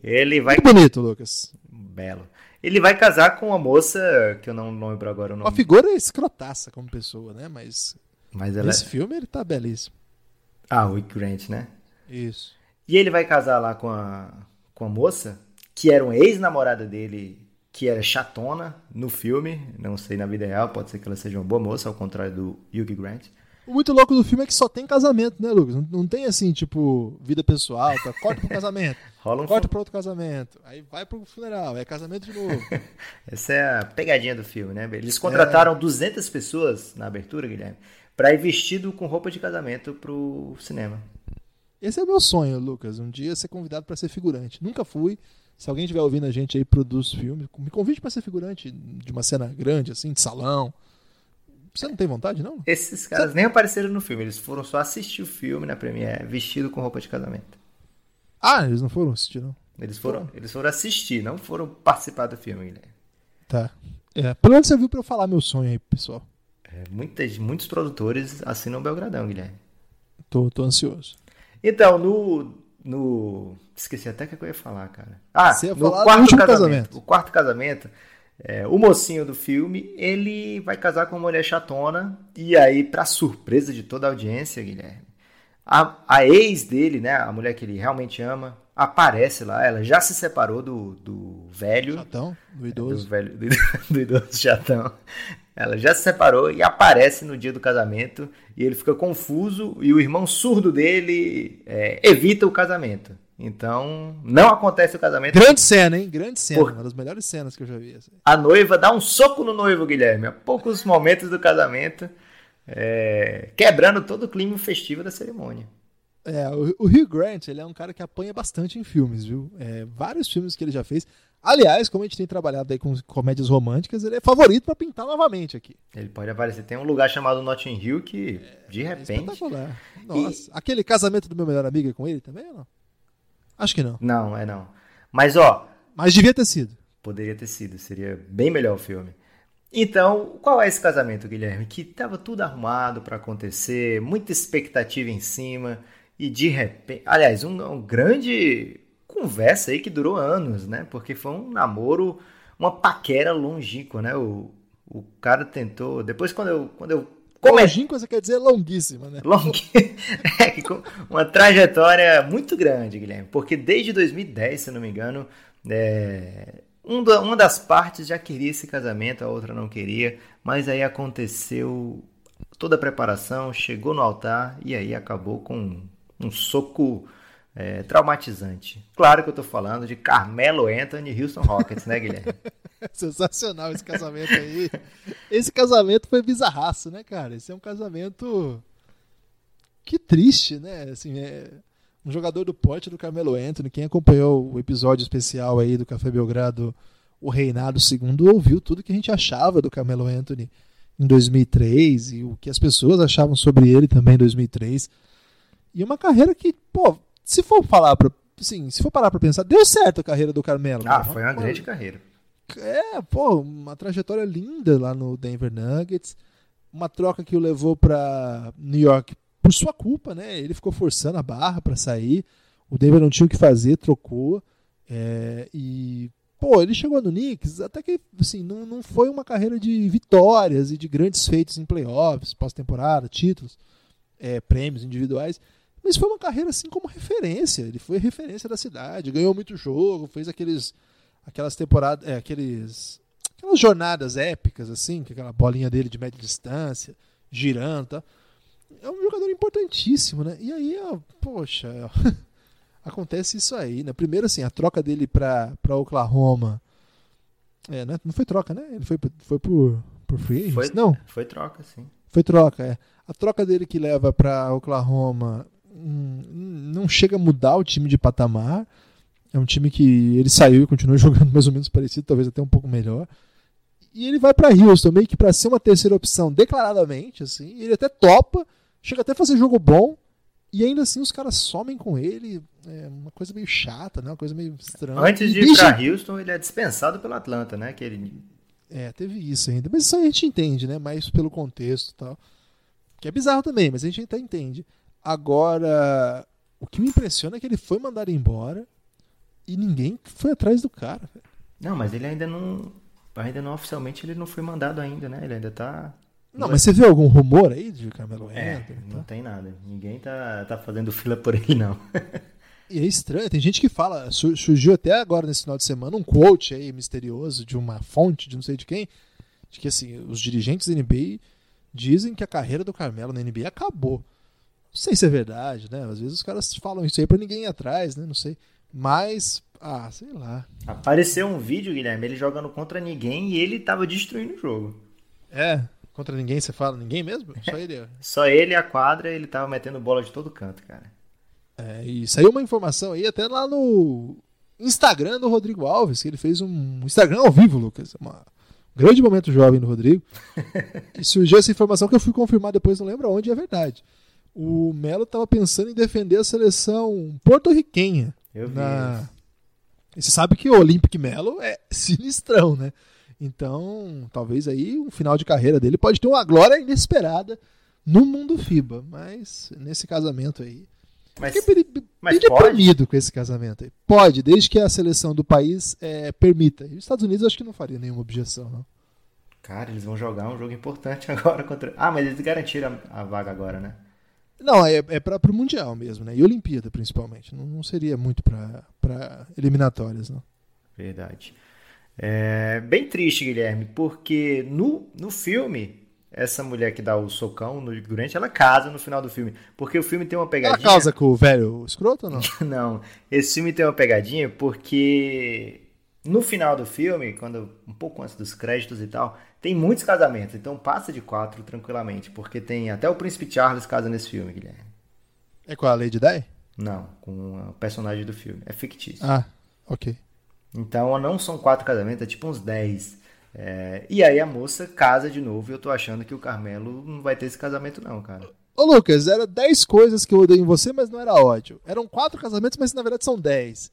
ele vai. Muito bonito, Lucas. Belo. Ele vai casar com uma moça que eu não lembro agora o nome. Uma figura escrotaça como pessoa, né? Mas, Mas ela... nesse filme ele tá belíssimo. Ah, o Hugh Grant, né? Isso. E ele vai casar lá com a, com a moça, que era uma ex-namorada dele, que era chatona no filme. Não sei na vida real, pode ser que ela seja uma boa moça, ao contrário do Hugh Grant. O muito louco do filme é que só tem casamento, né, Lucas? Não, não tem assim, tipo, vida pessoal, tá? corta pro casamento, Rola um corta pro outro casamento, aí vai pro funeral, é casamento de novo. Essa é a pegadinha do filme, né? Eles contrataram é. 200 pessoas na abertura, Guilherme, pra ir vestido com roupa de casamento pro cinema. Esse é o meu sonho, Lucas, um dia ser convidado para ser figurante. Nunca fui. Se alguém estiver ouvindo a gente aí produz filme, me convide para ser figurante de uma cena grande, assim, de salão. Você não tem vontade, não? Esses caras Você... nem apareceram no filme, eles foram só assistir o filme na Premiere, vestido com roupa de casamento. Ah, eles não foram assistir, não? Eles foram, eles foram assistir, não foram participar do filme, Guilherme. Tá. É, pelo menos você viu pra eu falar meu sonho aí, pessoal. É, muitas, muitos produtores assinam o Belgradão, Guilherme. Tô, tô ansioso. Então, no, no. Esqueci até o que eu ia falar, cara. Ah, no quarto casamento, casamento. O quarto casamento, é, o mocinho do filme, ele vai casar com uma mulher chatona. E aí, pra surpresa de toda a audiência, Guilherme, a, a ex dele, né? A mulher que ele realmente ama, aparece lá. Ela já se separou do, do velho. Chatão, do idoso. Do, velho, do, do idoso chatão. Ela já se separou e aparece no dia do casamento. E ele fica confuso. E o irmão surdo dele é, evita o casamento. Então, não acontece o casamento. Grande cena, hein? Grande cena. Por- Uma das melhores cenas que eu já vi. assim. A noiva dá um soco no noivo, Guilherme, a poucos momentos do casamento, é, quebrando todo o clima festivo da cerimônia. É, o, Hugh Grant, ele é um cara que apanha bastante em filmes, viu? É, vários filmes que ele já fez. Aliás, como a gente tem trabalhado aí com comédias românticas, ele é favorito pra pintar novamente aqui. Ele pode aparecer. Tem um lugar chamado Notting Hill que, de É repente. espetacular. Nossa. Aquele casamento do meu melhor amigo é com ele também ou não? Acho que não. Não, é não. Mas, ó, Mas devia ter sido. poderia ter sido. Seria bem melhor o filme. Então, qual é esse casamento, Guilherme? Que tava tudo arrumado para acontecer, muita expectativa em cima, e de repente. Aliás, um, um grande conversa aí que durou anos, né? Porque foi um namoro, uma paquera longínqua, né? O, o cara tentou. Depois, quando eu, quando eu comecei. Longínqua, você quer dizer longuíssima, né? Long... é, uma trajetória muito grande, Guilherme, porque desde 2010, se não me engano, é, um da- uma das partes já queria esse casamento, a outra não queria, mas aí aconteceu toda a preparação, chegou no altar e aí acabou com um soco é, traumatizante. Claro que eu tô falando de Carmelo Anthony e Houston Rockets, né, Guilherme? Sensacional esse casamento aí. Esse casamento foi bizarraço, né, cara? Esse é um casamento. Que triste, né? Assim, é... Um jogador do porte do Carmelo Anthony, quem acompanhou o episódio especial aí do Café Belgrado, o Reinado II, ouviu tudo que a gente achava do Carmelo Anthony em 2003 e o que as pessoas achavam sobre ele também em 2003. E uma carreira que, pô, se for falar pra, assim, se for parar pra pensar, deu certo a carreira do Carmelo. Ah, né? foi uma grande carreira. É, pô, uma trajetória linda lá no Denver Nuggets. Uma troca que o levou pra New York por sua culpa, né? Ele ficou forçando a barra pra sair. O Denver não tinha o que fazer, trocou. É, e, pô, ele chegou no Knicks, até que, assim, não, não foi uma carreira de vitórias e de grandes feitos em playoffs, pós-temporada, títulos, é, prêmios individuais. Mas foi uma carreira, assim, como referência. Ele foi referência da cidade, ganhou muito jogo, fez aqueles aquelas temporadas, é, aqueles aquelas jornadas épicas assim, com aquela bolinha dele de média distância, girando, tá? É um jogador importantíssimo, né? E aí, ó, poxa, ó, acontece isso aí, né? Primeiro assim, a troca dele pra, pra Oklahoma é, né? não foi troca, né? Ele foi, foi por, por free agents? Foi, Não, foi troca, sim. foi troca, é. A troca dele que leva pra Oklahoma não chega a mudar o time de patamar. É um time que ele saiu e continua jogando mais ou menos parecido, talvez até um pouco melhor. E ele vai para Houston, meio que para ser uma terceira opção declaradamente, assim. Ele até topa, chega até a fazer jogo bom, e ainda assim os caras somem com ele. É uma coisa meio chata, né? Uma coisa meio estranha. Antes de ir para Houston, ele é dispensado pelo Atlanta, né? Que ele... É, teve isso ainda. Mas isso a gente entende, né? Mais pelo contexto e tal. Que é bizarro também, mas a gente até entende. Agora, o que me impressiona é que ele foi mandado embora e ninguém foi atrás do cara. Não, mas ele ainda não. Ainda não oficialmente ele não foi mandado ainda, né? Ele ainda tá. Não, mas você viu algum rumor aí de Carmelo é? Não tá? tem nada. Ninguém tá, tá fazendo fila por ele, não. e é estranho, tem gente que fala, surgiu até agora nesse final de semana um quote aí misterioso de uma fonte de não sei de quem, de que assim, os dirigentes da NBA dizem que a carreira do Carmelo na NBA acabou. Não sei se é verdade, né? Às vezes os caras falam isso aí pra ninguém ir atrás, né? Não sei. Mas, ah, sei lá. Apareceu um vídeo, Guilherme, ele jogando contra ninguém e ele tava destruindo o jogo. É, contra ninguém você fala ninguém mesmo? Só ele. Só ele e a quadra, ele tava metendo bola de todo canto, cara. É, e saiu uma informação aí até lá no Instagram do Rodrigo Alves, que ele fez um Instagram ao vivo, Lucas. Uma, um grande momento jovem do Rodrigo. e surgiu essa informação que eu fui confirmar depois, não lembro onde é verdade o Melo estava pensando em defender a seleção porto-riquenha. Eu vi. Na... E você sabe que o Olympic Melo é sinistrão, né? Então, talvez aí um final de carreira dele pode ter uma glória inesperada no mundo FIBA, mas nesse casamento aí. Mas, fiquei bem, mas deprimido com esse casamento aí. Pode, desde que a seleção do país é, permita. E os Estados Unidos acho que não faria nenhuma objeção, não. Cara, eles vão jogar um jogo importante agora contra. Ah, mas eles garantiram a, a vaga agora, né? Não, é, é para o Mundial mesmo, né? E Olimpíada, principalmente. Não, não seria muito para eliminatórias, não. Verdade. É bem triste, Guilherme, porque no, no filme, essa mulher que dá o socão no Durante, ela casa no final do filme. Porque o filme tem uma pegadinha. Ela casa com o velho escroto ou não? não. Esse filme tem uma pegadinha porque no final do filme, quando um pouco antes dos créditos e tal, tem muitos casamentos, então passa de quatro tranquilamente, porque tem até o Príncipe Charles casa nesse filme, Guilherme. É com a Lady Di? Não, com o personagem do filme. É fictício. Ah, ok. Então não são quatro casamentos, é tipo uns dez. É... E aí a moça casa de novo e eu tô achando que o Carmelo não vai ter esse casamento não, cara. Ô Lucas, era dez coisas que eu odeio em você, mas não era ódio. Eram quatro casamentos, mas na verdade são dez.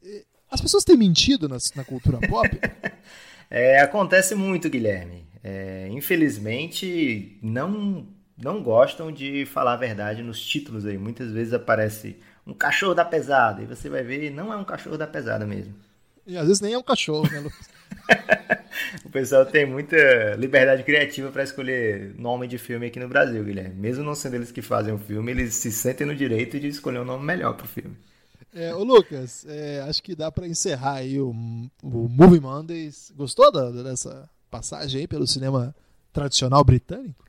As pessoas têm mentido na, na cultura pop? é, acontece muito, Guilherme é, infelizmente, não, não gostam de falar a verdade nos títulos aí. Muitas vezes aparece um cachorro da pesada, e você vai ver, não é um cachorro da pesada mesmo. E às vezes nem é um cachorro, né, Lucas? o pessoal tem muita liberdade criativa para escolher nome de filme aqui no Brasil, Guilherme. Mesmo não sendo eles que fazem o filme, eles se sentem no direito de escolher um nome melhor pro filme. É, ô Lucas, é, acho que dá para encerrar aí o, o Movie Mondays. Gostou da, dessa passagem aí pelo cinema tradicional britânico?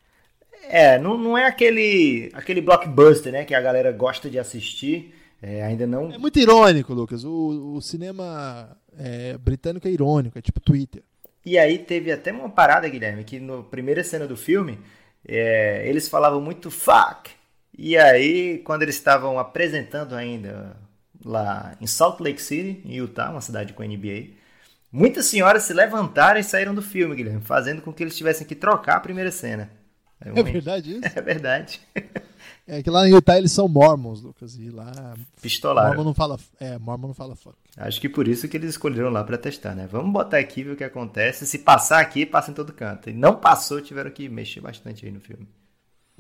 É, não, não é aquele, aquele blockbuster, né, que a galera gosta de assistir. É, ainda não. É muito irônico, Lucas. O, o cinema é, britânico é irônico, é tipo Twitter. E aí teve até uma parada, Guilherme, que na primeira cena do filme é, eles falavam muito fuck. E aí, quando eles estavam apresentando ainda lá em Salt Lake City, em Utah, uma cidade com NBA, Muitas senhoras se levantaram e saíram do filme, Guilherme, fazendo com que eles tivessem que trocar a primeira cena. É verdade isso? É verdade. É que lá em Utah eles são mormons, Lucas, e lá... Pistolaram. Mormon não fala, é, mormon não fala fuck. Acho que por isso que eles escolheram lá para testar, né? Vamos botar aqui ver o que acontece. Se passar aqui, passa em todo canto. E não passou, tiveram que mexer bastante aí no filme.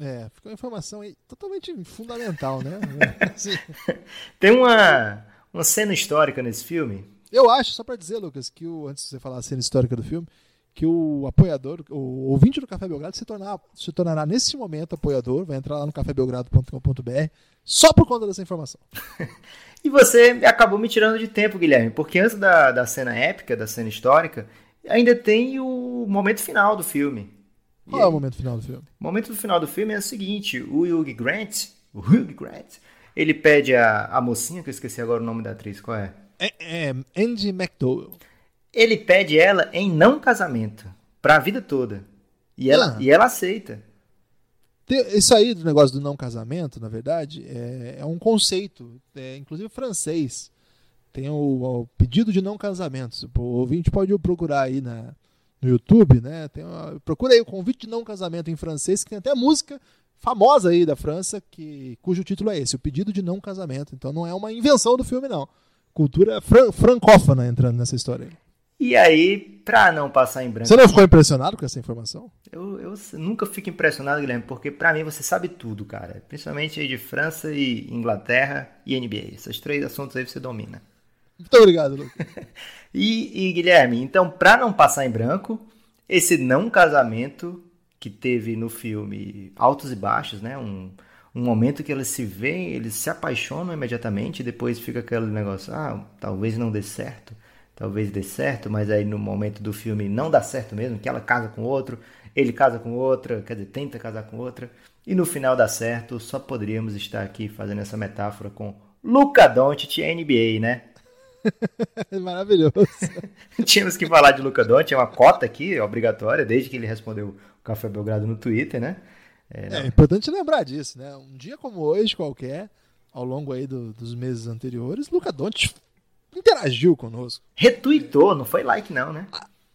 É, ficou uma informação aí totalmente fundamental, né? Tem uma, uma cena histórica nesse filme eu acho, só para dizer, Lucas, que o, antes de você falar a cena histórica do filme, que o apoiador, o ouvinte do Café Belgrado se, tornar, se tornará nesse momento apoiador, vai entrar lá no cafébelgrado.com.br só por conta dessa informação. e você acabou me tirando de tempo, Guilherme, porque antes da, da cena épica, da cena histórica, ainda tem o momento final do filme. Qual e é o momento final do filme? O momento final do filme é o seguinte: o Hugh Grant, o Hugh Grant, ele pede a, a mocinha, que eu esqueci agora o nome da atriz, qual é? É, é, Andy McDowell. Ele pede ela em não casamento, pra vida toda. E ela, ah. e ela aceita. Isso aí do negócio do não casamento, na verdade, é, é um conceito, é, inclusive francês. Tem o, o, pedido de não casamento. O ouvinte pode procurar aí na, no YouTube, né? Tem uma, procura aí o convite de não casamento em francês, que tem até música famosa aí da França, que, cujo título é esse, o pedido de não casamento. Então não é uma invenção do filme, não. Cultura fran francófona entrando nessa história aí. E aí, pra não passar em branco. Você não ficou impressionado com essa informação? Eu, eu nunca fico impressionado, Guilherme, porque pra mim você sabe tudo, cara. Principalmente de França e Inglaterra e NBA. Esses três assuntos aí você domina. Muito obrigado, Lucas. e, e, Guilherme, então, pra não passar em branco, esse não casamento que teve no filme altos e baixos, né? Um, um momento que eles se veem, eles se apaixonam imediatamente depois fica aquele negócio, ah, talvez não dê certo talvez dê certo, mas aí no momento do filme não dá certo mesmo, que ela casa com outro, ele casa com outra, quer dizer, tenta casar com outra, e no final dá certo, só poderíamos estar aqui fazendo essa metáfora com Luca Doncic NBA, né? Maravilhoso. Tínhamos que falar de Luca Doncic, é uma cota aqui, obrigatória, desde que ele respondeu o Café Belgrado no Twitter, né? É, é importante lembrar disso, né? Um dia como hoje, qualquer, ao longo aí do, dos meses anteriores, Luca Doncic interagiu conosco. Retuitou, não foi like não, né?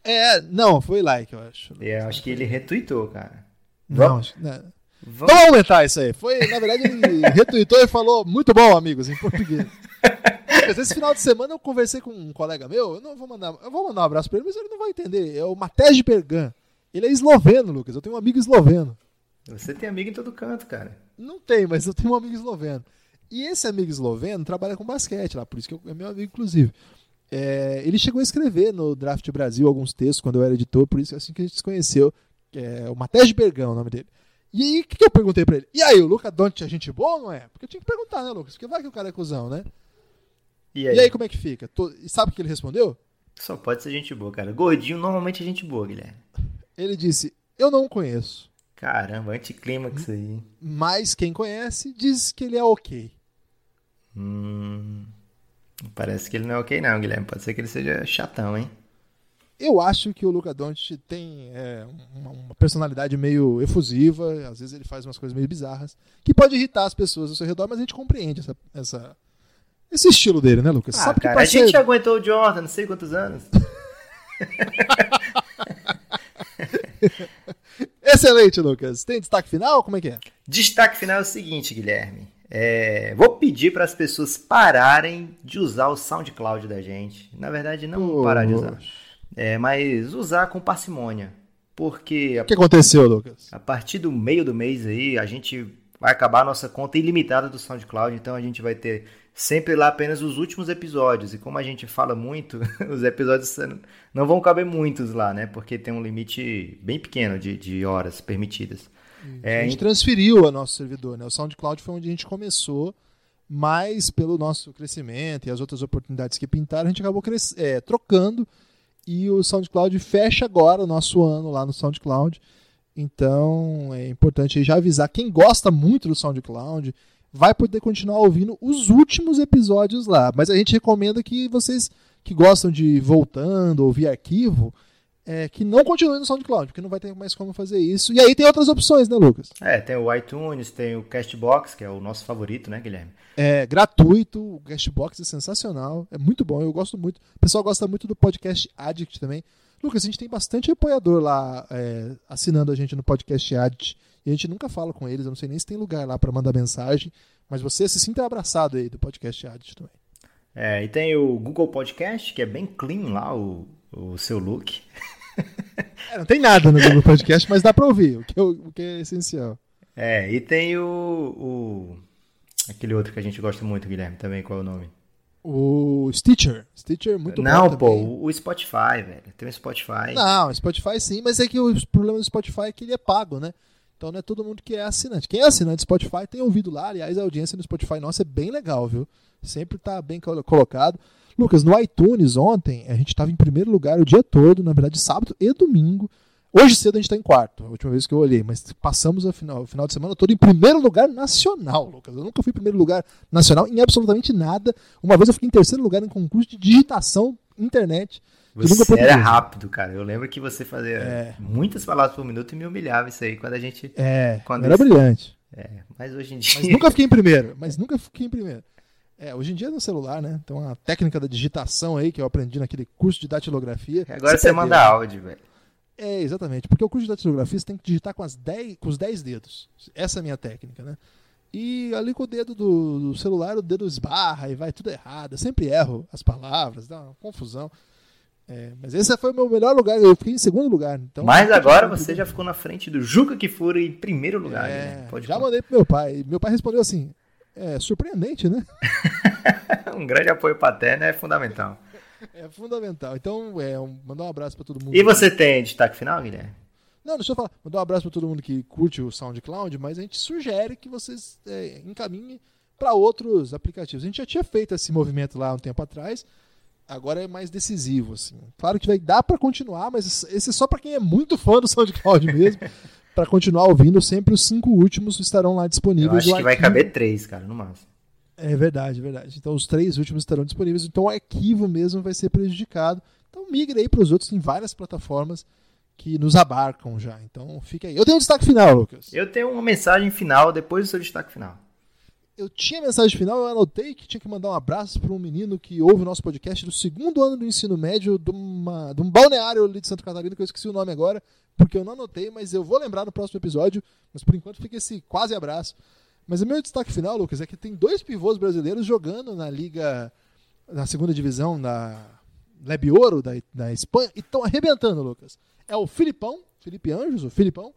É, não, foi like, eu acho. É, eu acho que ele retuitou, cara. Não, Vamos, né? Vamos... Vamos aumentar isso aí. Foi, na verdade, ele retuitou e falou muito bom, amigos, em português. Mas esse final de semana eu conversei com um colega meu, eu não vou mandar, eu vou mandar um abraço pra ele, mas ele não vai entender. É o Matej Bergan. Ele é esloveno, Lucas. Eu tenho um amigo esloveno. Você tem amigo em todo canto, cara. Não tem, mas eu tenho um amigo esloveno. E esse amigo esloveno trabalha com basquete lá, por isso que é meu amigo, inclusive. É, ele chegou a escrever no Draft Brasil alguns textos quando eu era editor, por isso é assim que a gente se conheceu. É, o Matej Bergão, o nome dele. E aí, o que, que, eu perguntei pra ele? E aí, o Luca Doncic é gente boa ou não é? Porque eu tinha que perguntar, né, Lucas? Porque vai que o cara é cuzão, né? E aí, e aí como é que fica? Tô... E sabe o que ele respondeu? Só pode ser gente boa, cara. Gordinho normalmente é gente boa, Guilherme. Ele disse: Eu não conheço. Caramba, anticlímax aí. Mas quem conhece diz que ele é ok. Hum, parece que ele não é ok não, Guilherme. Pode ser que ele seja chatão, hein? Eu acho que o Luca Doncic tem é, uma, uma, personalidade meio efusiva, às vezes ele faz umas coisas meio bizarras, que pode irritar as pessoas ao seu redor, mas a gente compreende essa, essa esse estilo dele, né, Lucas? Ah, Sabe cara, a gente aguentou o Jordan, não sei quantos anos. Excelente, Lucas. Tem destaque final? Como é que é? Destaque final é o seguinte, Guilherme. É, vou pedir para as pessoas pararem de usar o SoundCloud da gente. Na verdade, não parar de usar, é, mas usar com parcimônia. Porque. O que aconteceu, Lucas? A partir do meio do mês aí, a gente vai acabar a nossa conta ilimitada do SoundCloud, então a gente vai ter sempre lá apenas os últimos episódios. E como a gente fala muito, os episódios não vão caber muitos lá, né? Porque tem um limite bem pequeno de, de horas permitidas. É, a gente transferiu a nosso servidor, né? O SoundCloud foi onde a gente começou, mas pelo nosso crescimento e as outras oportunidades que pintaram, a gente acabou é, trocando e o SoundCloud fecha agora o nosso ano lá no SoundCloud. Então é importante já avisar quem gosta muito do SoundCloud vai poder continuar ouvindo os últimos episódios lá. Mas a gente recomenda que vocês que gostam de voltando, ouvir arquivo, é, que não continue no SoundCloud, porque não vai ter mais como fazer isso. E aí tem outras opções, né, Lucas? É, tem o iTunes, tem o Castbox, que é o nosso favorito, né, Guilherme? É gratuito, o Castbox é sensacional, é muito bom, eu gosto muito. O pessoal gosta muito do podcast Addict também. Lucas, a gente tem bastante apoiador lá é, assinando a gente no podcast Addict. E a gente nunca fala com eles, eu não sei nem se tem lugar lá para mandar mensagem, mas você se sinta abraçado aí do podcast Addict também. É, e tem o Google Podcast, que é bem clean lá, o, o seu look. É, não tem nada no Google Podcast, mas dá pra ouvir, o que é, o que é essencial. É, e tem o, o. Aquele outro que a gente gosta muito, Guilherme, também, qual é o nome? O Stitcher. Stitcher é muito Não, bom. pô, também. o Spotify, velho. Tem o Spotify. Não, o Spotify sim, mas é que o problema do Spotify é que ele é pago, né? Então não é todo mundo que é assinante. Quem é assinante do Spotify tem ouvido lá. Aliás, a audiência no Spotify nossa é bem legal, viu? Sempre tá bem colocado. Lucas, no iTunes ontem, a gente estava em primeiro lugar o dia todo, na verdade, sábado e domingo. Hoje cedo a gente está em quarto, a última vez que eu olhei, mas passamos o final, final de semana todo em primeiro lugar nacional, Lucas. Eu nunca fui em primeiro lugar nacional em absolutamente nada. Uma vez eu fiquei em terceiro lugar em concurso de digitação internet. Você era rápido, cara. Eu lembro que você fazia é. muitas palavras por minuto e me humilhava isso aí quando a gente. É, quando era isso... brilhante. É, mas hoje em dia. Mas nunca fiquei em primeiro. Mas nunca fiquei em primeiro. É, hoje em dia é no celular, né? Então a técnica da digitação aí que eu aprendi naquele curso de datilografia. Agora você, manda áudio, velho. É, exatamente. Porque o curso de datilografia você tem que digitar com, as 10, com os 10 dedos. Essa é a minha técnica, né? E ali com o dedo do, do celular, o dedo esbarra e vai tudo errado. Eu sempre erro as palavras, dá uma confusão. É, mas esse foi o meu melhor lugar, eu fiquei em segundo lugar. Então, mas agora você já ficou na frente do Juca Kifuri em primeiro lugar. É, né? já falar. mandei pro meu pai. Meu pai respondeu assim: é surpreendente, né? um grande apoio paterno é fundamental. É fundamental. Então, é, um, mandar um abraço para todo mundo. E você tem destaque final, Guilherme? Não, deixa eu falar. Mandar um abraço para todo mundo que curte o SoundCloud, mas a gente sugere que vocês é, encaminhem para outros aplicativos. A gente já tinha feito esse movimento lá um tempo atrás, agora é mais decisivo. Assim. Claro que vai dar para continuar, mas esse é só para quem é muito fã do SoundCloud mesmo. para continuar ouvindo, sempre os cinco últimos estarão lá disponíveis. Eu acho que vai caber três, cara, no máximo. É verdade, verdade. Então os três últimos estarão disponíveis. Então o arquivo mesmo vai ser prejudicado. Então migre aí para os outros. Tem várias plataformas que nos abarcam já. Então fica aí. Eu tenho um destaque final, Lucas. Eu tenho uma mensagem final depois do seu destaque final. Eu tinha mensagem final, eu anotei que tinha que mandar um abraço para um menino que ouve o nosso podcast do segundo ano do ensino médio de, uma, de um balneário ali de Santa Catarina, que eu esqueci o nome agora, porque eu não anotei, mas eu vou lembrar no próximo episódio. Mas por enquanto fica esse quase abraço. Mas o meu destaque final, Lucas, é que tem dois pivôs brasileiros jogando na Liga, na segunda divisão da Lebe Ouro da, da Espanha e estão arrebentando, Lucas. É o Filipão, Felipe Anjos, o Filipão,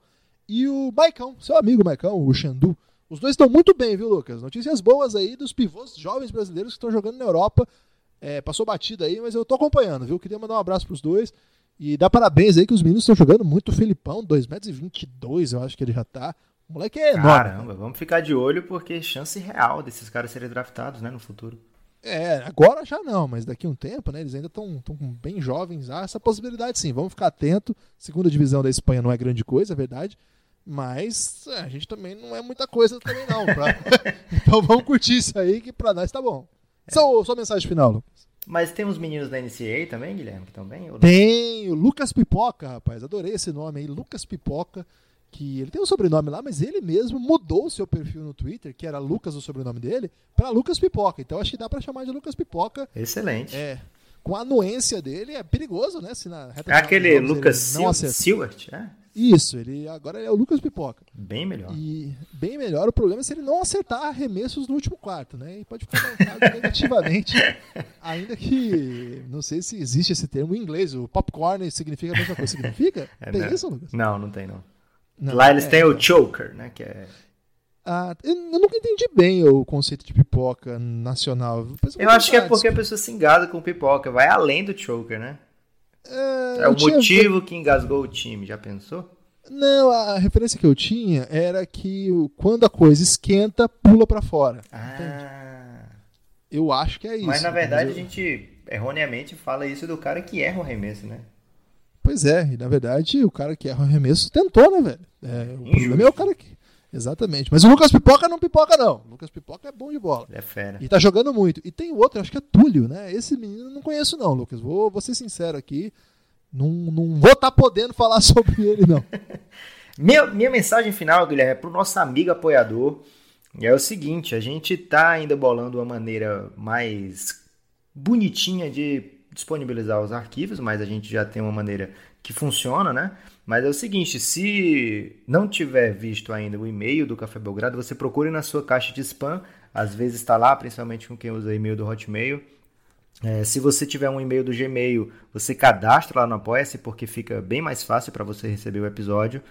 e o Maicão, seu amigo Maicão, o Xandu. Os dois estão muito bem, viu, Lucas? Notícias boas aí dos pivôs jovens brasileiros que estão jogando na Europa. É, passou batida aí, mas eu tô acompanhando, viu? Queria mandar um abraço pros dois. E dar parabéns aí que os meninos estão jogando muito. O Felipão, 2,22m, eu acho que ele já tá. O moleque é enorme. Caramba, vamos ficar de olho porque chance real desses caras serem draftados, né, no futuro. É, agora já não, mas daqui a um tempo, né? Eles ainda estão bem jovens. Há essa possibilidade sim. Vamos ficar atento. Segunda divisão da Espanha não é grande coisa, é verdade. Mas é, a gente também não é muita coisa também não. Pra... então vamos curtir isso aí que pra nós tá bom. É. Só, só mensagem final, Lucas. Mas tem uns meninos da NCAA também, Guilherme, que estão bem? Tem, o Lucas Pipoca, rapaz. Adorei esse nome aí, Lucas Pipoca. Que ele tem um sobrenome lá, mas ele mesmo mudou o seu perfil no Twitter, que era Lucas, o sobrenome dele, para Lucas Pipoca. Então acho que dá para chamar de Lucas Pipoca. Excelente. É. Com a anuência dele, é perigoso, né? Se na reta Aquele Lucas Stewart, é? Isso, ele agora é o Lucas Pipoca. Bem melhor. E bem melhor. O problema é se ele não acertar arremessos no último quarto, né? E pode ficar marcado negativamente. Ainda que não sei se existe esse termo em inglês. O popcorn significa a mesma coisa. Significa? É, tem não. isso, Lucas? Não, não tem não. Não Lá eles é, têm o então. choker, né? Que é ah, eu, nunca entendi bem o conceito de pipoca nacional. Eu acho que é porque a pessoa se engada com pipoca, vai além do choker, né? É, é o motivo que engasgou o time, já pensou? Não, a referência que eu tinha era que quando a coisa esquenta, pula para fora. Ah. Entende? Eu acho que é isso. Mas na verdade eu... a gente erroneamente fala isso do cara que erra o arremesso, né? Pois é, e na verdade o cara que erra o arremesso tentou, né, velho? É, o problema é o cara que. Exatamente. Mas o Lucas Pipoca não pipoca, não. O Lucas Pipoca é bom de bola. é fera. E tá jogando muito. E tem outro, acho que é Túlio, né? Esse menino eu não conheço, não, Lucas. Vou, vou ser sincero aqui. Não, não vou estar tá podendo falar sobre ele, não. minha, minha mensagem final, Guilherme, é pro nosso amigo apoiador. É o seguinte, a gente tá ainda bolando uma maneira mais bonitinha de disponibilizar os arquivos, mas a gente já tem uma maneira que funciona, né? Mas é o seguinte, se não tiver visto ainda o e-mail do Café Belgrado, você procure na sua caixa de spam. Às vezes está lá, principalmente com quem usa e-mail do Hotmail. É, se você tiver um e-mail do Gmail, você cadastra lá no Apoia-se, porque fica bem mais fácil para você receber o episódio.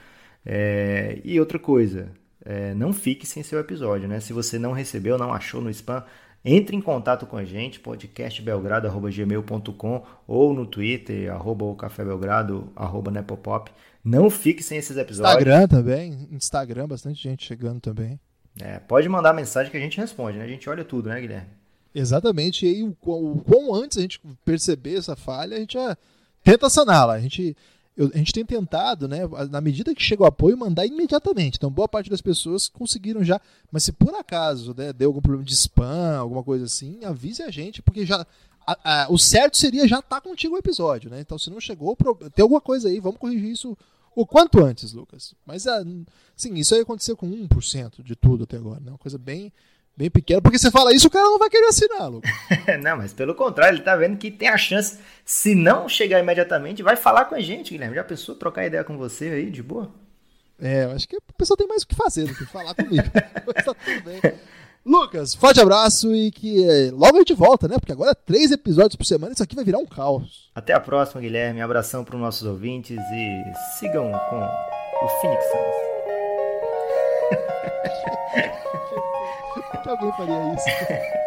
É, e outra coisa, é, não fique sem seu episódio, né? Se você não recebeu, não achou no spam, entre em contato com a gente, podcastbelgrado.gmail.com ou no Twitter, arroba o Café Belgrado, arroba Nepopop. Não fique sem esses episódios. Instagram também. Instagram, bastante gente chegando também. É, pode mandar mensagem que a gente responde, né? A gente olha tudo, né, Guilherme? Exatamente. E aí, o, o quão antes a gente perceber essa falha, a gente já tenta saná-la. A gente, eu, a gente tem tentado, né, na medida que chega o apoio, mandar imediatamente. Então, boa parte das pessoas conseguiram já. Mas se por acaso né, deu algum problema de spam, alguma coisa assim, avise a gente, porque já a, a, o certo seria já estar tá contigo o episódio, né? Então, se não chegou, tem alguma coisa aí, vamos corrigir isso o quanto antes, Lucas. Mas, sim, isso aí aconteceu com 1% de tudo até agora, né? Uma coisa bem, bem pequena. Porque você fala isso, o cara não vai querer assinar, Lucas. não, mas pelo contrário, ele tá vendo que tem a chance, se não chegar imediatamente, vai falar com a gente, Guilherme. Já pensou trocar ideia com você aí, de boa? É, eu acho que a pessoa tem mais o que fazer do que falar comigo. Mas tá tudo bem. Lucas, forte abraço e que eh, logo a gente volta, né? Porque agora três episódios por semana, isso aqui vai virar um caos. Até a próxima, Guilherme. Abração para os nossos ouvintes e sigam com o Phoenix Suns. que alguém faria isso.